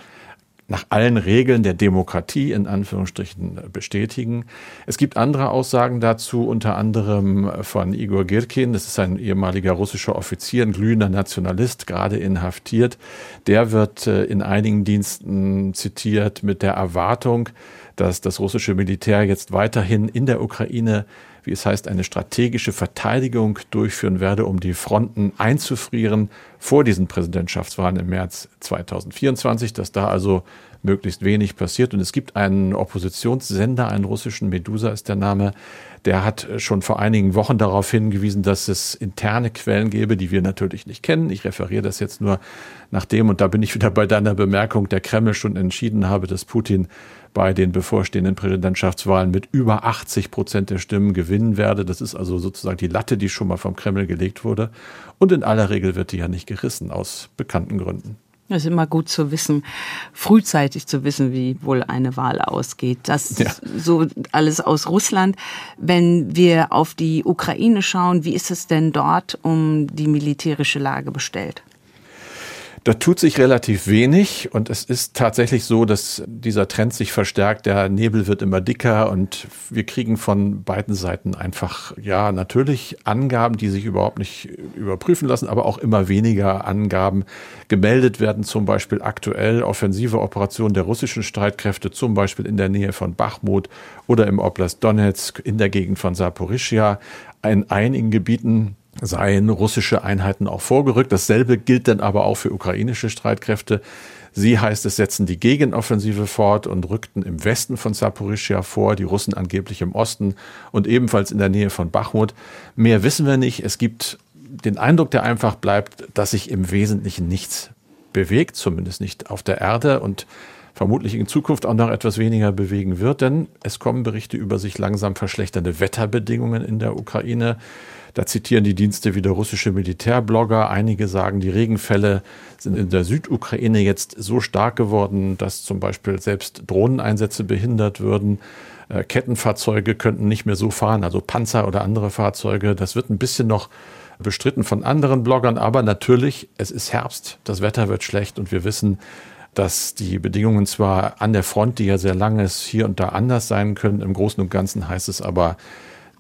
nach allen Regeln der Demokratie in Anführungsstrichen bestätigen. Es gibt andere Aussagen dazu, unter anderem von Igor Girkin, das ist ein ehemaliger russischer Offizier, ein glühender Nationalist, gerade inhaftiert. Der wird äh, in einigen Diensten zitiert mit der Erwartung, dass das russische Militär jetzt weiterhin in der Ukraine wie es heißt, eine strategische Verteidigung durchführen werde, um die Fronten einzufrieren, vor diesen Präsidentschaftswahlen im März 2024, dass da also möglichst wenig passiert. Und es gibt einen Oppositionssender, einen russischen, Medusa ist der Name, der hat schon vor einigen Wochen darauf hingewiesen, dass es interne Quellen gäbe, die wir natürlich nicht kennen. Ich referiere das jetzt nur nach dem, und da bin ich wieder bei deiner Bemerkung, der Kreml schon entschieden habe, dass Putin bei den bevorstehenden Präsidentschaftswahlen mit über 80 Prozent der Stimmen gewinnen werde. Das ist also sozusagen die Latte, die schon mal vom Kreml gelegt wurde. Und in aller Regel wird die ja nicht gerissen, aus bekannten Gründen. Das ist immer gut zu wissen, frühzeitig zu wissen, wie wohl eine Wahl ausgeht. Das ja. so alles aus Russland. Wenn wir auf die Ukraine schauen, wie ist es denn dort um die militärische Lage bestellt? Da tut sich relativ wenig und es ist tatsächlich so, dass dieser Trend sich verstärkt. Der Nebel wird immer dicker und wir kriegen von beiden Seiten einfach, ja, natürlich Angaben, die sich überhaupt nicht überprüfen lassen, aber auch immer weniger Angaben gemeldet werden. Zum Beispiel aktuell offensive Operationen der russischen Streitkräfte, zum Beispiel in der Nähe von Bachmut oder im Oblast Donetsk in der Gegend von Saporischia. In einigen Gebieten seien russische Einheiten auch vorgerückt. Dasselbe gilt dann aber auch für ukrainische Streitkräfte. Sie heißt es, setzen die Gegenoffensive fort und rückten im Westen von Saporischia vor, die Russen angeblich im Osten und ebenfalls in der Nähe von Bachmut. Mehr wissen wir nicht. Es gibt den Eindruck, der einfach bleibt, dass sich im Wesentlichen nichts bewegt, zumindest nicht auf der Erde und vermutlich in Zukunft auch noch etwas weniger bewegen wird, denn es kommen Berichte über sich langsam verschlechternde Wetterbedingungen in der Ukraine. Da zitieren die Dienste wieder russische Militärblogger. Einige sagen, die Regenfälle sind in der Südukraine jetzt so stark geworden, dass zum Beispiel selbst Drohneneinsätze behindert würden. Äh, Kettenfahrzeuge könnten nicht mehr so fahren, also Panzer oder andere Fahrzeuge. Das wird ein bisschen noch bestritten von anderen Bloggern, aber natürlich, es ist Herbst, das Wetter wird schlecht und wir wissen, dass die Bedingungen zwar an der Front, die ja sehr lang ist, hier und da anders sein können. Im Großen und Ganzen heißt es aber,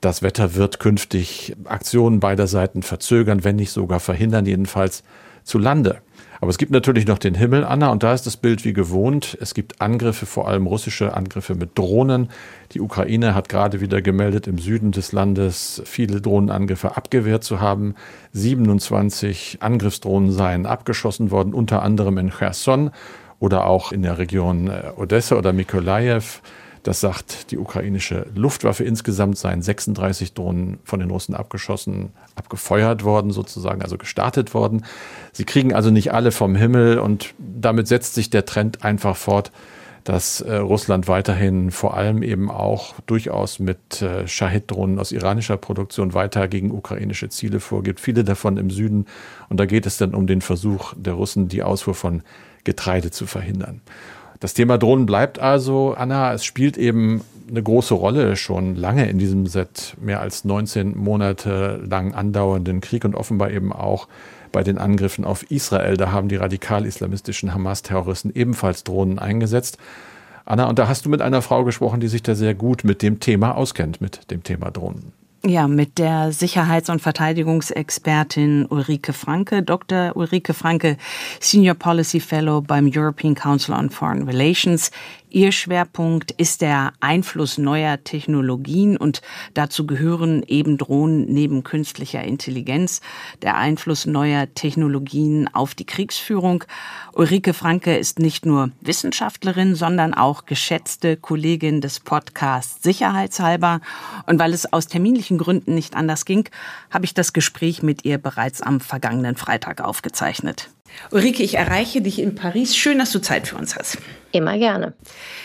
das Wetter wird künftig Aktionen beider Seiten verzögern, wenn nicht sogar verhindern, jedenfalls zu Lande. Aber es gibt natürlich noch den Himmel, Anna, und da ist das Bild wie gewohnt. Es gibt Angriffe, vor allem russische Angriffe mit Drohnen. Die Ukraine hat gerade wieder gemeldet, im Süden des Landes viele Drohnenangriffe abgewehrt zu haben. 27 Angriffsdrohnen seien abgeschossen worden, unter anderem in Cherson oder auch in der Region äh, Odessa oder Mikolajew. Das sagt die ukrainische Luftwaffe. Insgesamt seien 36 Drohnen von den Russen abgeschossen, abgefeuert worden sozusagen, also gestartet worden. Sie kriegen also nicht alle vom Himmel und damit setzt sich der Trend einfach fort, dass äh, Russland weiterhin vor allem eben auch durchaus mit äh, Shahid-Drohnen aus iranischer Produktion weiter gegen ukrainische Ziele vorgibt. Viele davon im Süden. Und da geht es dann um den Versuch der Russen, die Ausfuhr von Getreide zu verhindern. Das Thema Drohnen bleibt also, Anna, es spielt eben eine große Rolle schon lange in diesem seit mehr als 19 Monate lang andauernden Krieg und offenbar eben auch bei den Angriffen auf Israel. Da haben die radikal-islamistischen Hamas-Terroristen ebenfalls Drohnen eingesetzt. Anna, und da hast du mit einer Frau gesprochen, die sich da sehr gut mit dem Thema auskennt, mit dem Thema Drohnen. Ja, mit der Sicherheits- und Verteidigungsexpertin Ulrike Franke, Dr. Ulrike Franke, Senior Policy Fellow beim European Council on Foreign Relations. Ihr Schwerpunkt ist der Einfluss neuer Technologien und dazu gehören eben Drohnen neben künstlicher Intelligenz, der Einfluss neuer Technologien auf die Kriegsführung. Ulrike Franke ist nicht nur Wissenschaftlerin, sondern auch geschätzte Kollegin des Podcasts Sicherheitshalber. Und weil es aus terminlichen Gründen nicht anders ging, habe ich das Gespräch mit ihr bereits am vergangenen Freitag aufgezeichnet. Ulrike, ich erreiche dich in Paris. Schön, dass du Zeit für uns hast. Immer gerne.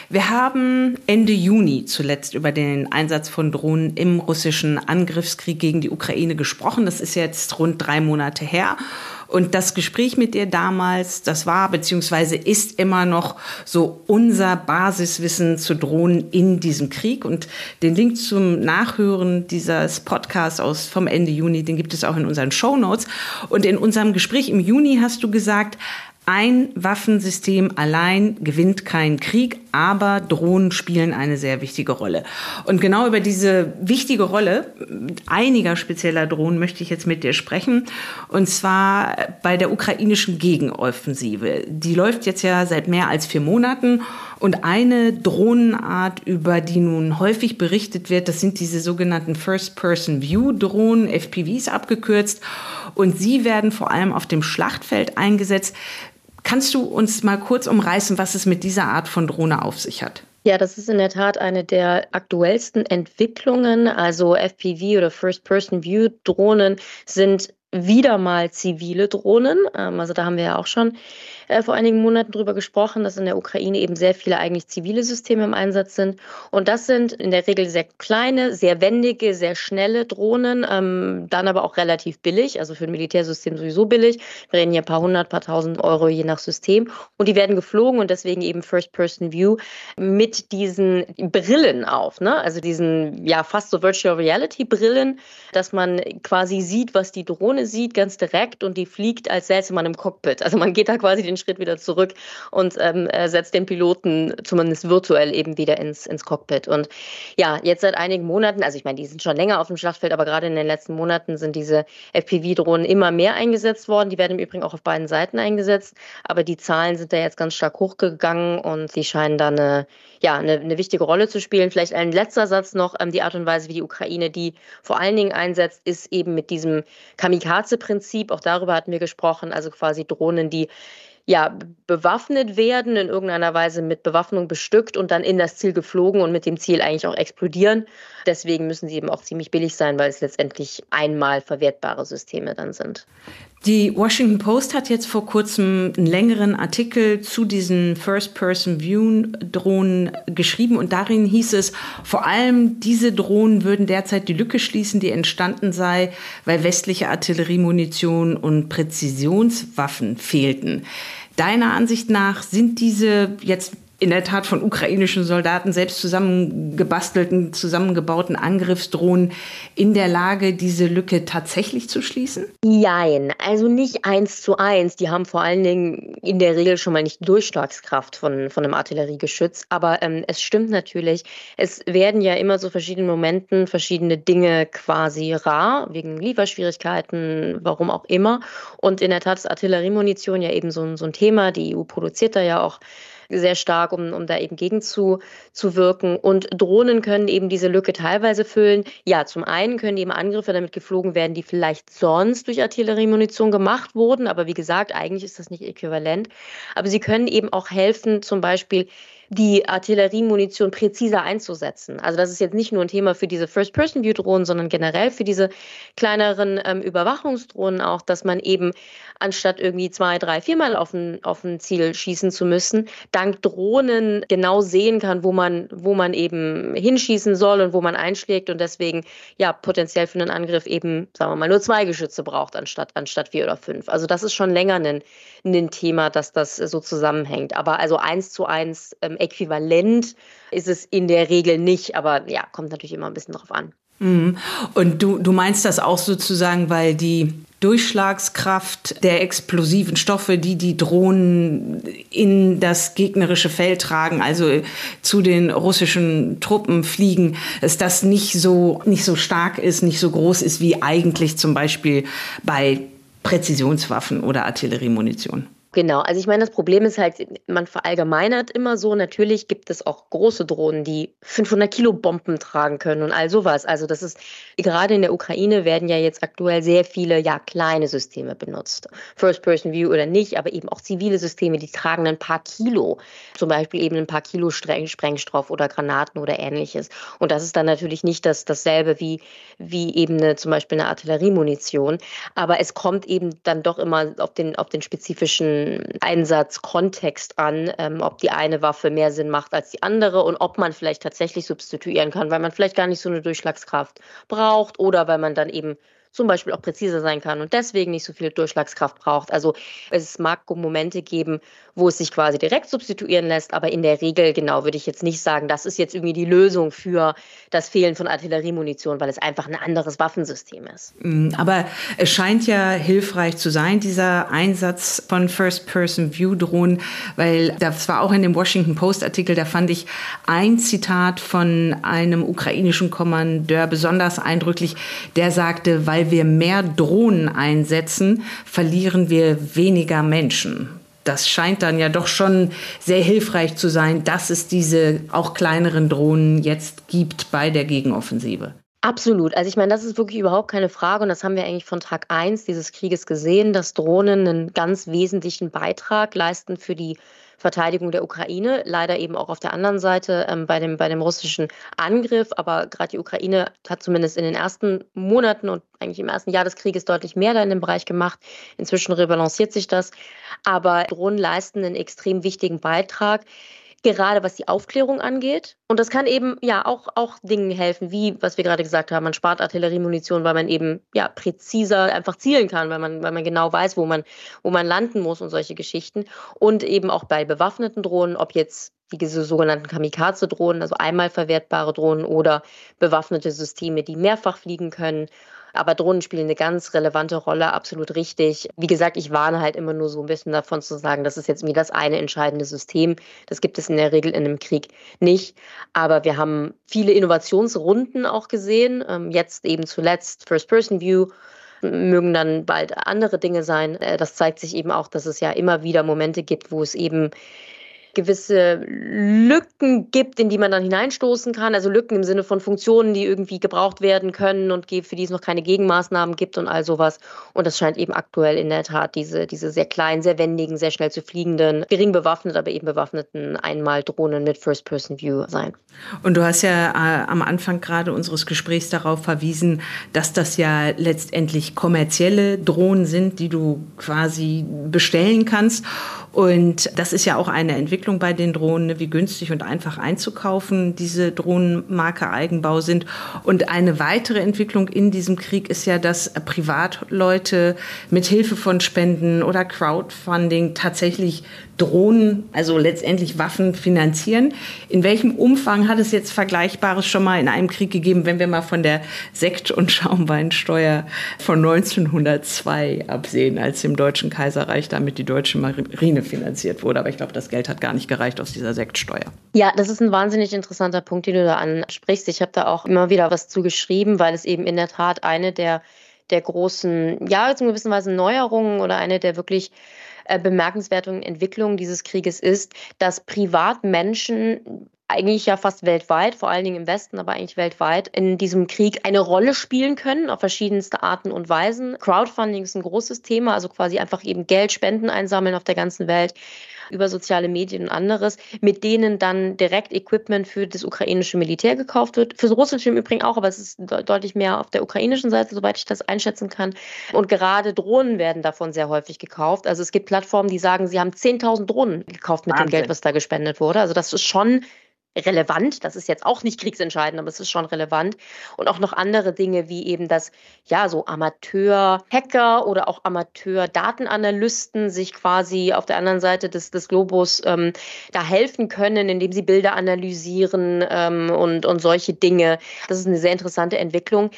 Wir haben Ende Juni zuletzt über den Einsatz von Drohnen im russischen Angriffskrieg gegen die Ukraine gesprochen. Das ist jetzt rund drei Monate her. Und das Gespräch mit dir damals, das war beziehungsweise ist immer noch so unser Basiswissen zu Drohnen in diesem Krieg. Und den Link zum Nachhören dieses Podcasts aus vom Ende Juni, den gibt es auch in unseren Show Notes. Und in unserem Gespräch im Juni hast du gesagt, ein Waffensystem allein gewinnt keinen Krieg, aber Drohnen spielen eine sehr wichtige Rolle. Und genau über diese wichtige Rolle einiger spezieller Drohnen möchte ich jetzt mit dir sprechen. Und zwar bei der ukrainischen Gegenoffensive. Die läuft jetzt ja seit mehr als vier Monaten Und eine Drohnenart, über die nun häufig berichtet wird, das sind diese sogenannten First-Person-View-Drohnen, FPVs abgekürzt. Und sie werden vor allem auf dem Schlachtfeld eingesetzt. Kannst du uns mal kurz umreißen, was es mit dieser Art von Drohne auf sich hat? Ja, das ist in der Tat eine der aktuellsten Entwicklungen. Also FPV oder First-Person-View-Drohnen sind wieder mal zivile Drohnen. Ähm, also da haben wir ja auch schon äh, vor einigen Monaten darüber gesprochen, dass in der Ukraine eben sehr viele eigentlich zivile Systeme im Einsatz sind. Und das sind in der Regel sehr kleine, sehr wendige, sehr schnelle Drohnen, ähm, dann aber auch relativ billig, also für ein Militärsystem sowieso billig. Wir reden hier ein paar hundert, paar tausend Euro je nach System. Und die werden geflogen und deswegen eben First-Person-View mit diesen Brillen auf, ne? also diesen ja fast so Virtual Reality-Brillen, dass man quasi sieht, was die Drohne sieht, ganz direkt und die fliegt, als säße man im Cockpit. Also man geht da quasi den Schritt wieder zurück und ähm, setzt den Piloten zumindest virtuell eben wieder ins, ins Cockpit. Und ja, jetzt seit einigen Monaten, also ich meine, die sind schon länger auf dem Schlachtfeld, aber gerade in den letzten Monaten sind diese FPV-Drohnen immer mehr eingesetzt worden. Die werden im Übrigen auch auf beiden Seiten eingesetzt, aber die Zahlen sind da jetzt ganz stark hochgegangen und die scheinen da eine, ja, eine, eine wichtige Rolle zu spielen. Vielleicht ein letzter Satz noch, ähm, die Art und Weise, wie die Ukraine die vor allen Dingen einsetzt, ist eben mit diesem Kamikaze-Prinzip. Auch darüber hatten wir gesprochen, also quasi Drohnen, die ja, bewaffnet werden, in irgendeiner Weise mit Bewaffnung bestückt und dann in das Ziel geflogen und mit dem Ziel eigentlich auch explodieren. Deswegen müssen sie eben auch ziemlich billig sein, weil es letztendlich einmal verwertbare Systeme dann sind. Die Washington Post hat jetzt vor kurzem einen längeren Artikel zu diesen First-Person-View-Drohnen geschrieben und darin hieß es, vor allem diese Drohnen würden derzeit die Lücke schließen, die entstanden sei, weil westliche Artilleriemunition und Präzisionswaffen fehlten. Deiner Ansicht nach sind diese jetzt in der Tat von ukrainischen Soldaten selbst zusammengebastelten, zusammengebauten Angriffsdrohnen in der Lage, diese Lücke tatsächlich zu schließen? Nein, also nicht eins zu eins. Die haben vor allen Dingen in der Regel schon mal nicht Durchschlagskraft von, von einem Artilleriegeschütz. Aber ähm, es stimmt natürlich, es werden ja immer so verschiedenen Momenten verschiedene Dinge quasi rar, wegen Lieferschwierigkeiten, warum auch immer. Und in der Tat ist Artilleriemunition ja eben so, so ein Thema. Die EU produziert da ja auch sehr stark, um, um da eben gegen zu, zu wirken. Und Drohnen können eben diese Lücke teilweise füllen. Ja, zum einen können eben Angriffe damit geflogen werden, die vielleicht sonst durch Artilleriemunition gemacht wurden. Aber wie gesagt, eigentlich ist das nicht äquivalent. Aber sie können eben auch helfen, zum Beispiel die Artilleriemunition präziser einzusetzen. Also das ist jetzt nicht nur ein Thema für diese First-Person-View-Drohnen, sondern generell für diese kleineren ähm, Überwachungsdrohnen auch, dass man eben anstatt irgendwie zwei, drei, viermal auf ein, auf ein Ziel schießen zu müssen, dank Drohnen genau sehen kann, wo man, wo man eben hinschießen soll und wo man einschlägt und deswegen ja potenziell für einen Angriff eben, sagen wir mal, nur zwei Geschütze braucht anstatt, anstatt vier oder fünf. Also das ist schon länger ein, ein Thema, dass das so zusammenhängt. Aber also eins zu eins ähm, äquivalent ist es in der Regel nicht, aber ja, kommt natürlich immer ein bisschen drauf an. Mhm. Und du, du meinst das auch sozusagen, weil die Durchschlagskraft der explosiven Stoffe, die die Drohnen in das gegnerische Feld tragen, also zu den russischen Truppen fliegen, dass das nicht so, nicht so stark ist, nicht so groß ist wie eigentlich zum Beispiel bei Präzisionswaffen oder Artilleriemunition. Genau, also ich meine, das Problem ist halt, man verallgemeinert immer so. Natürlich gibt es auch große Drohnen, die 500 Kilo Bomben tragen können und all sowas. Also das ist, gerade in der Ukraine werden ja jetzt aktuell sehr viele, ja, kleine Systeme benutzt. First-Person-View oder nicht, aber eben auch zivile Systeme, die tragen ein paar Kilo. Zum Beispiel eben ein paar Kilo Sprengstoff oder Granaten oder ähnliches. Und das ist dann natürlich nicht das, dasselbe wie, wie eben eine, zum Beispiel eine Artilleriemunition. Aber es kommt eben dann doch immer auf den, auf den spezifischen Einsatzkontext an, ähm, ob die eine Waffe mehr Sinn macht als die andere und ob man vielleicht tatsächlich substituieren kann, weil man vielleicht gar nicht so eine Durchschlagskraft braucht oder weil man dann eben zum Beispiel auch präziser sein kann und deswegen nicht so viel Durchschlagskraft braucht. Also es mag Momente geben, wo es sich quasi direkt substituieren lässt, aber in der Regel, genau, würde ich jetzt nicht sagen, das ist jetzt irgendwie die Lösung für das Fehlen von Artilleriemunition, weil es einfach ein anderes Waffensystem ist. Mm, aber es scheint ja hilfreich zu sein, dieser Einsatz von First-Person-View-Drohnen, weil das war auch in dem Washington Post-Artikel, da fand ich ein Zitat von einem ukrainischen Kommandeur besonders eindrücklich, der sagte, weil wir mehr Drohnen einsetzen, verlieren wir weniger Menschen. das scheint dann ja doch schon sehr hilfreich zu sein, dass es diese auch kleineren Drohnen jetzt gibt bei der Gegenoffensive. Absolut. Also ich meine, das ist wirklich überhaupt keine Frage und das haben wir eigentlich von Tag 1 dieses Krieges gesehen, dass Drohnen einen ganz wesentlichen Beitrag leisten für die Verteidigung der Ukraine. Leider eben auch auf der anderen Seite ähm, bei, dem, bei dem russischen Angriff. Aber gerade die Ukraine hat zumindest in den ersten Monaten und eigentlich im ersten Jahr des Krieges deutlich mehr da in dem Bereich gemacht. Inzwischen rebalanciert sich das. Aber Drohnen leisten einen extrem wichtigen Beitrag gerade was die Aufklärung angeht. Und das kann eben ja auch, auch Dingen helfen, wie was wir gerade gesagt haben, man spart Artilleriemunition, weil man eben ja präziser einfach zielen kann, weil man, weil man genau weiß, wo man, wo man landen muss und solche Geschichten. Und eben auch bei bewaffneten Drohnen, ob jetzt diese sogenannten Kamikaze-Drohnen, also einmal verwertbare Drohnen oder bewaffnete Systeme, die mehrfach fliegen können aber Drohnen spielen eine ganz relevante Rolle, absolut richtig. Wie gesagt, ich warne halt immer nur so ein bisschen davon zu sagen, das ist jetzt mir das eine entscheidende System. Das gibt es in der Regel in einem Krieg nicht. Aber wir haben viele Innovationsrunden auch gesehen. Ähm, jetzt eben zuletzt First-Person-View mögen dann bald andere Dinge sein. Äh, das zeigt sich eben auch, dass es ja immer wieder Momente gibt, wo es eben gewisse Lücken gibt, in die man dann hineinstoßen kann. Also Lücken im Sinne von Funktionen, die irgendwie gebraucht werden können und für die es noch keine Gegenmaßnahmen gibt und all sowas. Und das scheint eben aktuell in der Tat diese, diese sehr kleinen, sehr wendigen, sehr schnell zu fliegenden, gering bewaffnet, aber eben bewaffneten Einmal-Drohnen mit First-Person-View sein. Und du hast ja äh, am Anfang gerade unseres Gesprächs darauf verwiesen, dass das ja letztendlich kommerzielle Drohnen sind, die du quasi bestellen kannst. Und das ist ja auch eine Entwicklung bei den Drohnen, ne, wie günstig und einfach einzukaufen diese Drohnenmarke Eigenbau sind. Und eine weitere Entwicklung in diesem Krieg ist ja, dass Privatleute mit Hilfe von Spenden oder Crowdfunding tatsächlich Drohnen, also letztendlich Waffen finanzieren. In welchem Umfang hat es jetzt Vergleichbares schon mal in einem Krieg gegeben, wenn wir mal von der Sekt- und Schaumweinsteuer von 1902 absehen, als im Deutschen Kaiserreich damit die deutsche Marine finanziert wurde? Aber ich glaube, das Geld hat gar nicht gereicht aus dieser Sektsteuer. Ja, das ist ein wahnsinnig interessanter Punkt, den du da ansprichst. Ich habe da auch immer wieder was zu geschrieben, weil es eben in der Tat eine der der großen, ja, zu gewissen Weise Neuerungen oder eine der wirklich äh, bemerkenswerten Entwicklung dieses Krieges ist, dass Privatmenschen eigentlich ja fast weltweit, vor allen Dingen im Westen, aber eigentlich weltweit, in diesem Krieg eine Rolle spielen können auf verschiedenste Arten und Weisen. Crowdfunding ist ein großes Thema, also quasi einfach eben Geld, Spenden einsammeln auf der ganzen Welt über soziale Medien und anderes, mit denen dann direkt Equipment für das ukrainische Militär gekauft wird. Für das russische im Übrigen auch, aber es ist deutlich mehr auf der ukrainischen Seite, soweit ich das einschätzen kann. Und gerade Drohnen werden davon sehr häufig gekauft. Also es gibt Plattformen, die sagen, sie haben 10.000 Drohnen gekauft mit Wahnsinn. dem Geld, was da gespendet wurde. Also das ist schon relevant. Das ist jetzt auch nicht kriegsentscheidend, aber es ist schon relevant. Und auch noch andere Dinge wie eben das, ja, so Amateur-Hacker oder auch Amateur-Datenanalysten sich quasi auf der anderen Seite des, des Globus ähm, da helfen können, indem sie Bilder analysieren ähm, und, und solche Dinge. Das ist eine sehr interessante Entwicklung.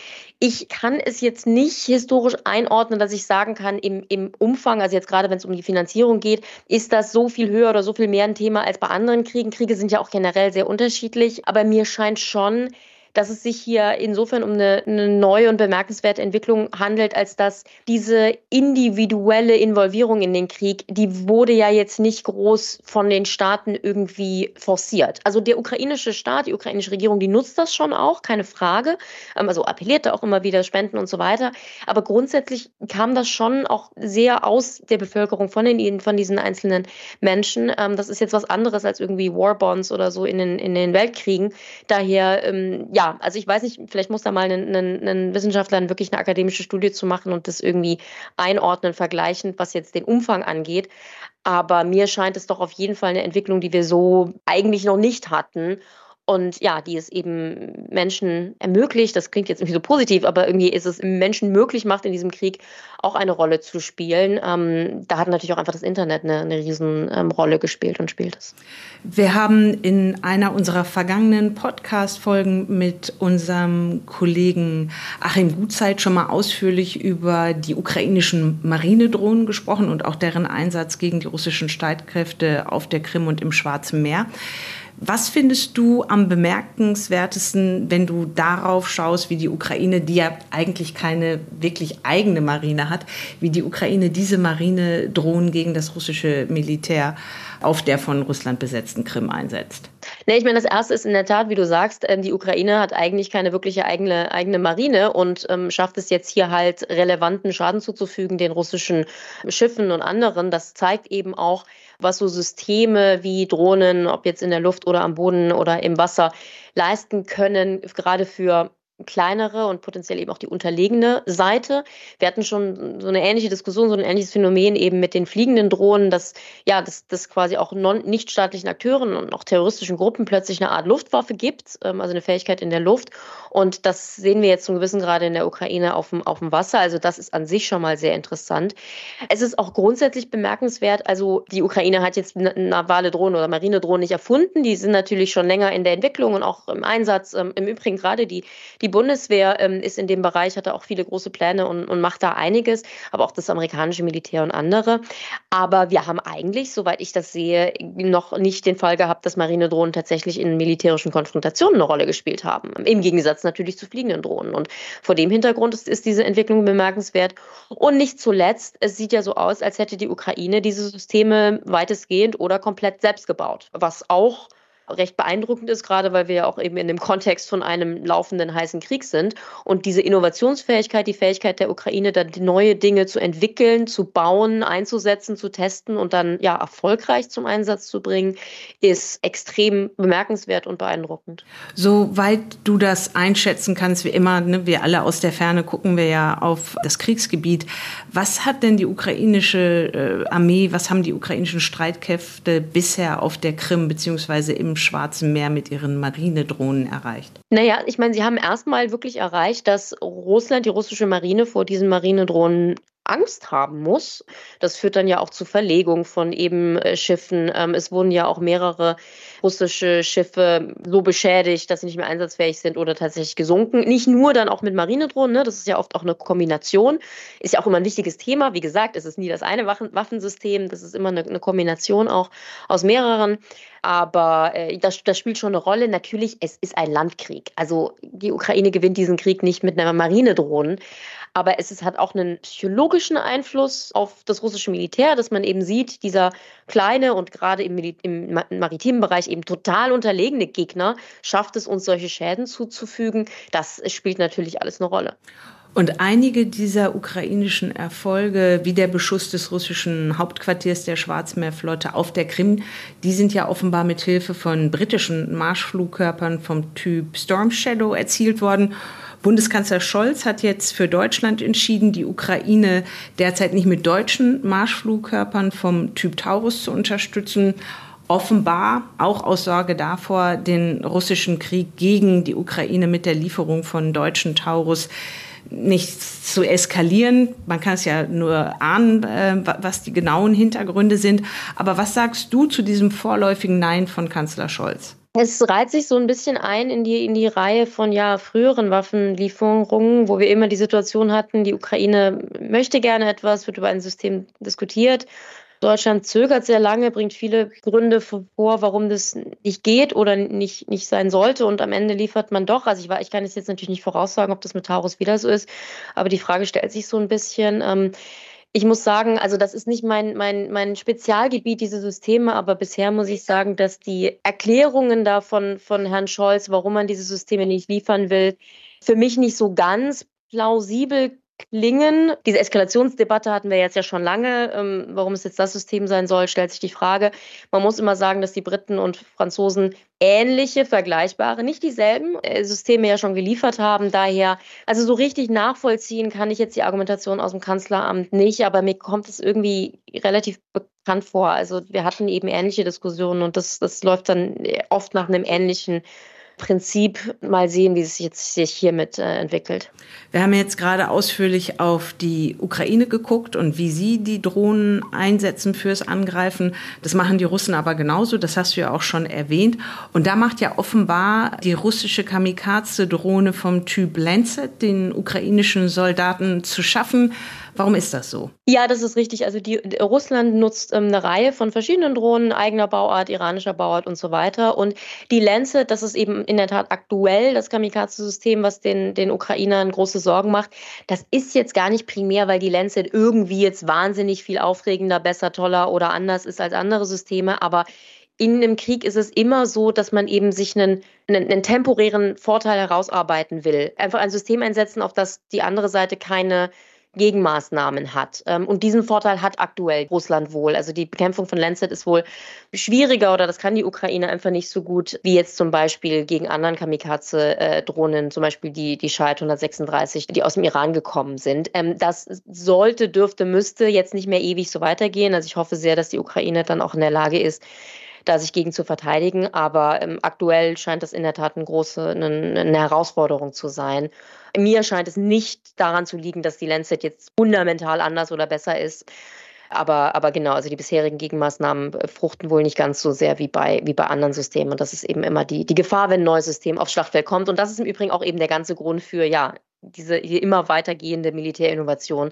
Ich kann es jetzt nicht historisch einordnen, dass ich sagen kann, im, im Umfang, also jetzt gerade wenn es um die Finanzierung geht, ist das so viel höher oder so viel mehr ein Thema als bei anderen Kriegen. Kriege sind ja auch generell sehr unterschiedlich, aber mir scheint schon, dass es sich hier insofern um eine, eine, neue und bemerkenswerte Entwicklung handelt, als dass diese individuelle Involvierung in den Krieg, die wurde ja jetzt nicht groß von den Staaten irgendwie forciert. Also der ukrainische Staat, die ukrainische Regierung, die nutzt das schon auch, keine Frage. Ähm, also appellierte auch immer wieder Spenden und so weiter. Aber grundsätzlich kam das schon auch sehr aus der Bevölkerung von, den, von diesen einzelnen Menschen. Ähm, das ist jetzt was anderes als irgendwie Warbonds oder so in den, in den Weltkriegen. Daher, ähm, ja, ja, also ich weiß nicht, vielleicht muss da mal ein, ein, ein Wissenschaftler wirklich eine akademische Studie zu machen und das irgendwie einordnen, vergleichen, was jetzt den Umfang angeht. Aber mir scheint es doch auf jeden Fall eine Entwicklung, die wir so eigentlich noch nicht hatten und ja, die es eben Menschen ermöglicht, das klingt jetzt irgendwie so positiv, aber irgendwie ist es Menschen möglich macht, in diesem Krieg auch eine Rolle zu spielen. Ähm, da hat natürlich auch einfach das Internet eine, eine Riesenrolle ähm, gespielt und spielt es. Wir haben in einer unserer vergangenen Podcast-Folgen mit unserem Kollegen Achim Gutzeit schon mal ausführlich über die ukrainischen Marinedrohnen gesprochen und auch deren Einsatz gegen die russischen Streitkräfte auf der Krim und im Schwarzen Meer. Was findest du am bemerkenswertesten, wenn du darauf schaust, wie die Ukraine, die ja eigentlich keine wirklich eigene Marine hat, wie die Ukraine diese Marinedrohnen gegen das russische Militär auf der von Russland besetzten Krim einsetzt? Nee, ich meine, das erste ist in der Tat, wie du sagst, ähm, die Ukraine hat eigentlich keine wirkliche eigene, eigene Marine und ähm, schafft es jetzt hier halt relevanten Schaden zuzufügen den russischen Schiffen und anderen. Das zeigt eben auch, was so Systeme wie Drohnen, ob jetzt in der Luft oder am Boden oder im Wasser, leisten können, gerade für kleinere und potenziell eben auch die unterlegene Seite. Wir hatten schon so eine ähnliche Diskussion, so ein ähnliches Phänomen eben mit den fliegenden Drohnen, dass ja, dass das quasi auch nichtstaatlichen Akteuren und auch terroristischen Gruppen plötzlich eine Art Luftwaffe gibt, ähm, also eine Fähigkeit in der Luft. Und das sehen wir jetzt zum gewissen Grade in der Ukraine auf dem, auf dem Wasser. Also das ist an sich schon mal sehr interessant. Es ist auch grundsätzlich bemerkenswert, also die Ukraine hat jetzt navale Drohnen oder Marinedrohnen nicht erfunden. Die sind natürlich schon länger in der Entwicklung und auch im Einsatz. Ähm, Im Übrigen gerade die, die Bundeswehr ähm, ist in dem Bereich, hat da auch viele große Pläne und, und macht da einiges, aber auch das amerikanische Militär und andere. Aber wir haben eigentlich, soweit ich das sehe, noch nicht den Fall gehabt, dass Marinedrohnen tatsächlich in militärischen Konfrontationen eine Rolle gespielt haben. Im Gegensatz natürlich zu fliegenden Drohnen. Und vor dem Hintergrund ist, ist diese Entwicklung bemerkenswert. Und nicht zuletzt, es sieht ja so aus, als hätte die Ukraine diese Systeme weitestgehend oder komplett selbst gebaut, was auch recht beeindruckend ist, gerade weil wir ja auch eben in dem Kontext von einem laufenden heißen Krieg sind. Und diese Innovationsfähigkeit, die Fähigkeit der Ukraine, dann neue Dinge zu entwickeln, zu bauen, einzusetzen, zu testen und dann ja erfolgreich zum Einsatz zu bringen, ist extrem bemerkenswert und beeindruckend. Soweit du das einschätzen kannst, wie immer, ne, wir alle aus der Ferne gucken wir ja auf das Kriegsgebiet. Was hat denn die ukrainische äh, Armee, was haben die ukrainischen Streitkräfte bisher auf der Krim beziehungsweise im Schwarzen Meer mit ihren Marinedrohnen erreicht? Naja, ich meine, sie haben erstmal wirklich erreicht, dass Russland, die russische Marine vor diesen Marinedrohnen Angst haben muss. Das führt dann ja auch zu Verlegung von eben äh, Schiffen. Ähm, es wurden ja auch mehrere russische Schiffe so beschädigt, dass sie nicht mehr einsatzfähig sind oder tatsächlich gesunken. Nicht nur dann auch mit Marinedrohnen, ne? das ist ja oft auch eine Kombination. Ist ja auch immer ein wichtiges Thema. Wie gesagt, es ist nie das eine Waffensystem, das ist immer eine, Kombination auch aus mehreren. Aber äh, das, das spielt schon eine Rolle. Natürlich, es ist ein Landkrieg. Also die Ukraine gewinnt diesen Krieg nicht mit einer Marinedrohnen. Aber es ist, hat auch einen psychologischen Einfluss auf das russische Militär, dass man eben sieht, dieser kleine und gerade im, im maritimen Bereich eben total unterlegene Gegner schafft es uns, solche Schäden zuzufügen. Das spielt natürlich alles eine Rolle. Und einige dieser ukrainischen Erfolge, wie der Beschuss des russischen Hauptquartiers der Schwarzmeerflotte auf der Krim, die sind ja offenbar mit Hilfe von britischen Marschflugkörpern vom Typ Storm Shadow erzielt worden. Bundeskanzler Scholz hat jetzt für Deutschland entschieden, die Ukraine derzeit nicht mit deutschen Marschflugkörpern vom Typ Taurus zu unterstützen. Offenbar auch aus Sorge davor, den russischen Krieg gegen die Ukraine mit der Lieferung von deutschen Taurus nicht zu eskalieren. Man kann es ja nur ahnen, äh, was die genauen Hintergründe sind. Aber was sagst du zu diesem vorläufigen Nein von Kanzler Scholz? Es reiht sich so ein bisschen ein in die, in die Reihe von ja, früheren Waffenlieferungen, wo wir immer die Situation hatten, die Ukraine möchte gerne etwas, wird über ein System diskutiert. Deutschland zögert sehr lange, bringt viele Gründe vor, warum das nicht geht oder nicht, nicht sein sollte. Und am Ende liefert man doch. Also ich, ich kann es jetzt natürlich nicht voraussagen, ob das mit Taurus wieder so ist. Aber die Frage stellt sich so ein bisschen. Ähm, ich muss sagen, also das ist nicht mein, mein, mein Spezialgebiet, diese Systeme, aber bisher muss ich sagen, dass die Erklärungen davon von Herrn Scholz, warum man diese Systeme nicht liefern will, für mich nicht so ganz plausibel klingen. Diese Eskalationsdebatte hatten wir jetzt ja schon lange. Ähm, warum es jetzt das System sein soll, stellt sich die Frage. Man muss immer sagen, dass die Briten und Franzosen ähnliche, vergleichbare, nicht dieselben äh, Systeme ja schon geliefert haben. Daher, also so richtig nachvollziehen kann ich jetzt die Argumentation aus dem Kanzleramt nicht, aber mir kommt es irgendwie relativ bekannt vor. Also wir hatten eben ähnliche Diskussionen und das, das läuft dann oft nach einem ähnlichen Prinzip mal sehen, wie es jetzt sich hiermit äh, entwickelt. Wir haben jetzt gerade ausführlich auf die Ukraine geguckt und wie sie die Drohnen einsetzen fürs Angreifen. Das machen die Russen aber genauso, das hast du ja auch schon erwähnt. Und da macht ja offenbar die russische Kamikaze-Drohne vom Typ Lancet den ukrainischen Soldaten zu schaffen. Warum ist das so? Ja, das ist richtig. Also die, Russland nutzt ähm, eine Reihe von verschiedenen Drohnen, eigener Bauart, iranischer Bauart und so weiter. Und die Lancet, das ist eben in der Tat aktuell das Kamikaze-System, was den, den Ukrainern große Sorgen macht. Das ist jetzt gar nicht primär, weil die Lancet irgendwie jetzt wahnsinnig viel aufregender, besser, toller oder anders ist als andere Systeme. Aber in einem Krieg ist es immer so, dass man eben sich einen, einen, einen, temporären Vorteil herausarbeiten will. Einfach ein System einsetzen, auf das die andere Seite keine Gegenmaßnahmen hat. Ähm, und diesen Vorteil hat aktuell Russland wohl. Also die Bekämpfung von Lancet ist wohl schwieriger oder das kann die Ukraine einfach nicht so gut wie jetzt zum Beispiel gegen anderen Kamikaze-Drohnen, zum Beispiel die, die Scheid 136, die aus dem Iran gekommen sind. Ähm, das sollte, dürfte, müsste jetzt nicht mehr ewig so weitergehen. Also ich hoffe sehr, dass die Ukraine dann auch in der Lage ist, da sich gegen zu verteidigen. Aber ähm, aktuell scheint das in der Tat eine große eine, eine Herausforderung zu sein. Mir scheint es nicht daran zu liegen, dass die Lancet jetzt fundamental anders oder besser ist. Aber, aber genau, also die bisherigen Gegenmaßnahmen äh, fruchten wohl nicht ganz so sehr wie bei, wie bei anderen Systemen. Und das ist eben immer die, die Gefahr, wenn ein neues System aufs Schlachtfeld kommt. Und das ist im Übrigen auch eben der ganze Grund für, ja, diese immer weitergehende Militärinnovation,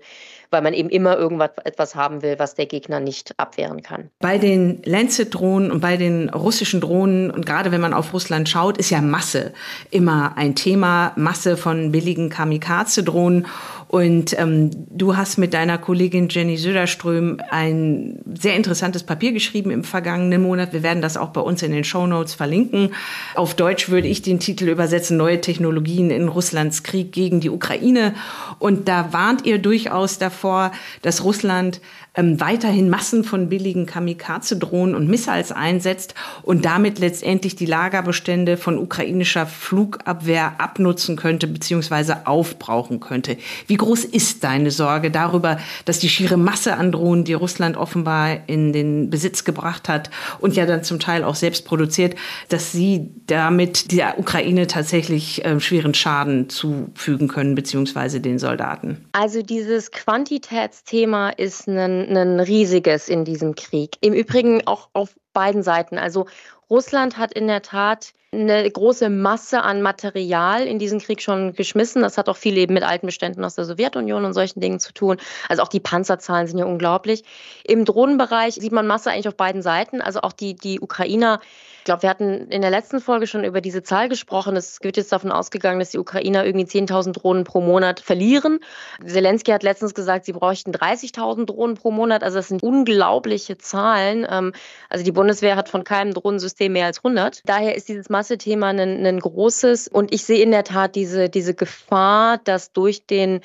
weil man eben immer irgendwas etwas haben will, was der Gegner nicht abwehren kann. Bei den Lancet-Drohnen und bei den russischen Drohnen und gerade wenn man auf Russland schaut, ist ja Masse immer ein Thema, Masse von billigen Kamikaze-Drohnen. Und ähm, du hast mit deiner Kollegin Jenny Söderström ein sehr interessantes Papier geschrieben im vergangenen Monat. Wir werden das auch bei uns in den Show Notes verlinken. Auf Deutsch würde ich den Titel übersetzen, Neue Technologien in Russlands Krieg gegen die Ukraine. Und da warnt ihr durchaus davor, dass Russland ähm, weiterhin Massen von billigen Kamikaze-Drohnen und Missiles einsetzt und damit letztendlich die Lagerbestände von ukrainischer Flugabwehr abnutzen könnte bzw. aufbrauchen könnte. Wie groß ist deine Sorge darüber, dass die schiere Masse an Drohnen, die Russland offenbar in den Besitz gebracht hat und ja dann zum Teil auch selbst produziert, dass sie damit der Ukraine tatsächlich äh, schweren Schaden zufügen können bzw. den Soldaten? Also dieses Quantitätsthema ist ein ein, riesiges in diesem Krieg. Im Übrigen auch auf beiden Seiten. Also Russland hat in der Tat eine große Masse an Material in diesen Krieg schon geschmissen. Das hat auch viel eben mit alten Beständen aus der Sowjetunion und solchen Dingen zu tun. Also auch die Panzerzahlen sind ja unglaublich. Im Drohnenbereich sieht man Masse eigentlich auf beiden Seiten. Also auch die, die Ukrainer ich glaube, wir hatten in der letzten Folge schon über diese Zahl gesprochen. Es wird jetzt davon ausgegangen, dass die Ukrainer irgendwie 10.000 Drohnen pro Monat verlieren. Zelensky hat letztens gesagt, sie bräuchten 30.000 Drohnen pro Monat. Also das sind unglaubliche Zahlen. Ähm, also die Bundeswehr hat von keinem Drohnensystem mehr als 100. Daher ist dieses Massethema ein, ein großes. Und ich sehe in der Tat diese, diese Gefahr, dass durch den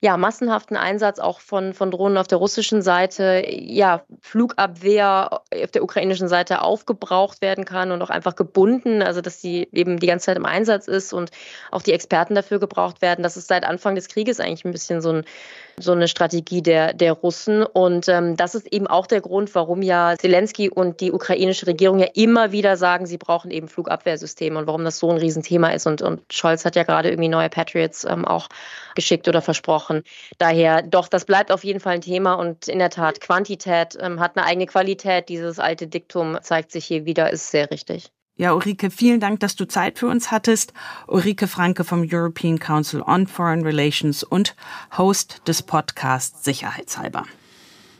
ja, massenhaften Einsatz auch von, von Drohnen auf der russischen Seite, ja, Flugabwehr auf der ukrainischen Seite aufgebraucht werden kann und auch einfach gebunden, also dass sie eben die ganze Zeit im Einsatz ist und auch die Experten dafür gebraucht werden. Das ist seit Anfang des Krieges eigentlich ein bisschen so ein so eine Strategie der, der Russen. Und ähm, das ist eben auch der Grund, warum ja Zelensky und die ukrainische Regierung ja immer wieder sagen, sie brauchen eben Flugabwehrsysteme und warum das so ein Riesenthema ist. Und, und Scholz hat ja gerade irgendwie neue Patriots ähm, auch geschickt oder versprochen. Daher, doch, das bleibt auf jeden Fall ein Thema und in der Tat, Quantität ähm, hat eine eigene Qualität. Dieses alte Diktum zeigt sich hier wieder, ist sehr richtig. Ja, Ulrike, vielen Dank, dass du Zeit für uns hattest. Ulrike Franke vom European Council on Foreign Relations und Host des Podcasts Sicherheitshalber.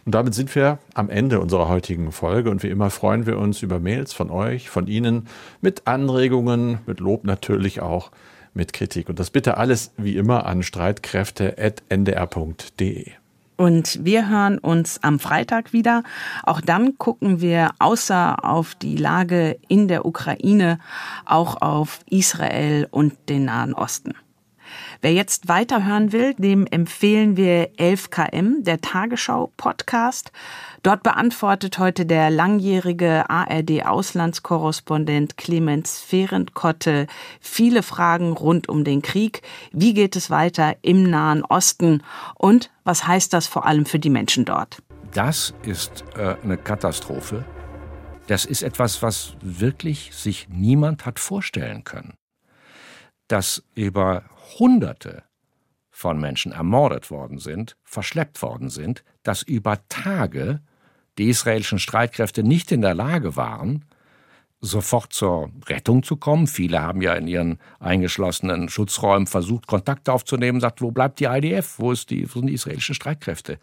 Und damit sind wir am Ende unserer heutigen Folge und wie immer freuen wir uns über Mails von euch, von Ihnen, mit Anregungen, mit Lob natürlich auch, mit Kritik. Und das bitte alles wie immer an streitkräfte.ndr.de. Und wir hören uns am Freitag wieder. Auch dann gucken wir außer auf die Lage in der Ukraine auch auf Israel und den Nahen Osten. Wer jetzt weiterhören will, dem empfehlen wir 11KM, der Tagesschau-Podcast. Dort beantwortet heute der langjährige ARD-Auslandskorrespondent Clemens Ferenkotte viele Fragen rund um den Krieg. Wie geht es weiter im Nahen Osten? Und was heißt das vor allem für die Menschen dort? Das ist äh, eine Katastrophe. Das ist etwas, was wirklich sich niemand hat vorstellen können. Dass über Hunderte von Menschen ermordet worden sind, verschleppt worden sind, dass über Tage die israelischen Streitkräfte nicht in der Lage waren, sofort zur Rettung zu kommen. Viele haben ja in ihren eingeschlossenen Schutzräumen versucht, Kontakt aufzunehmen, sagt, wo bleibt die IDF, wo, die, wo sind die israelischen Streitkräfte?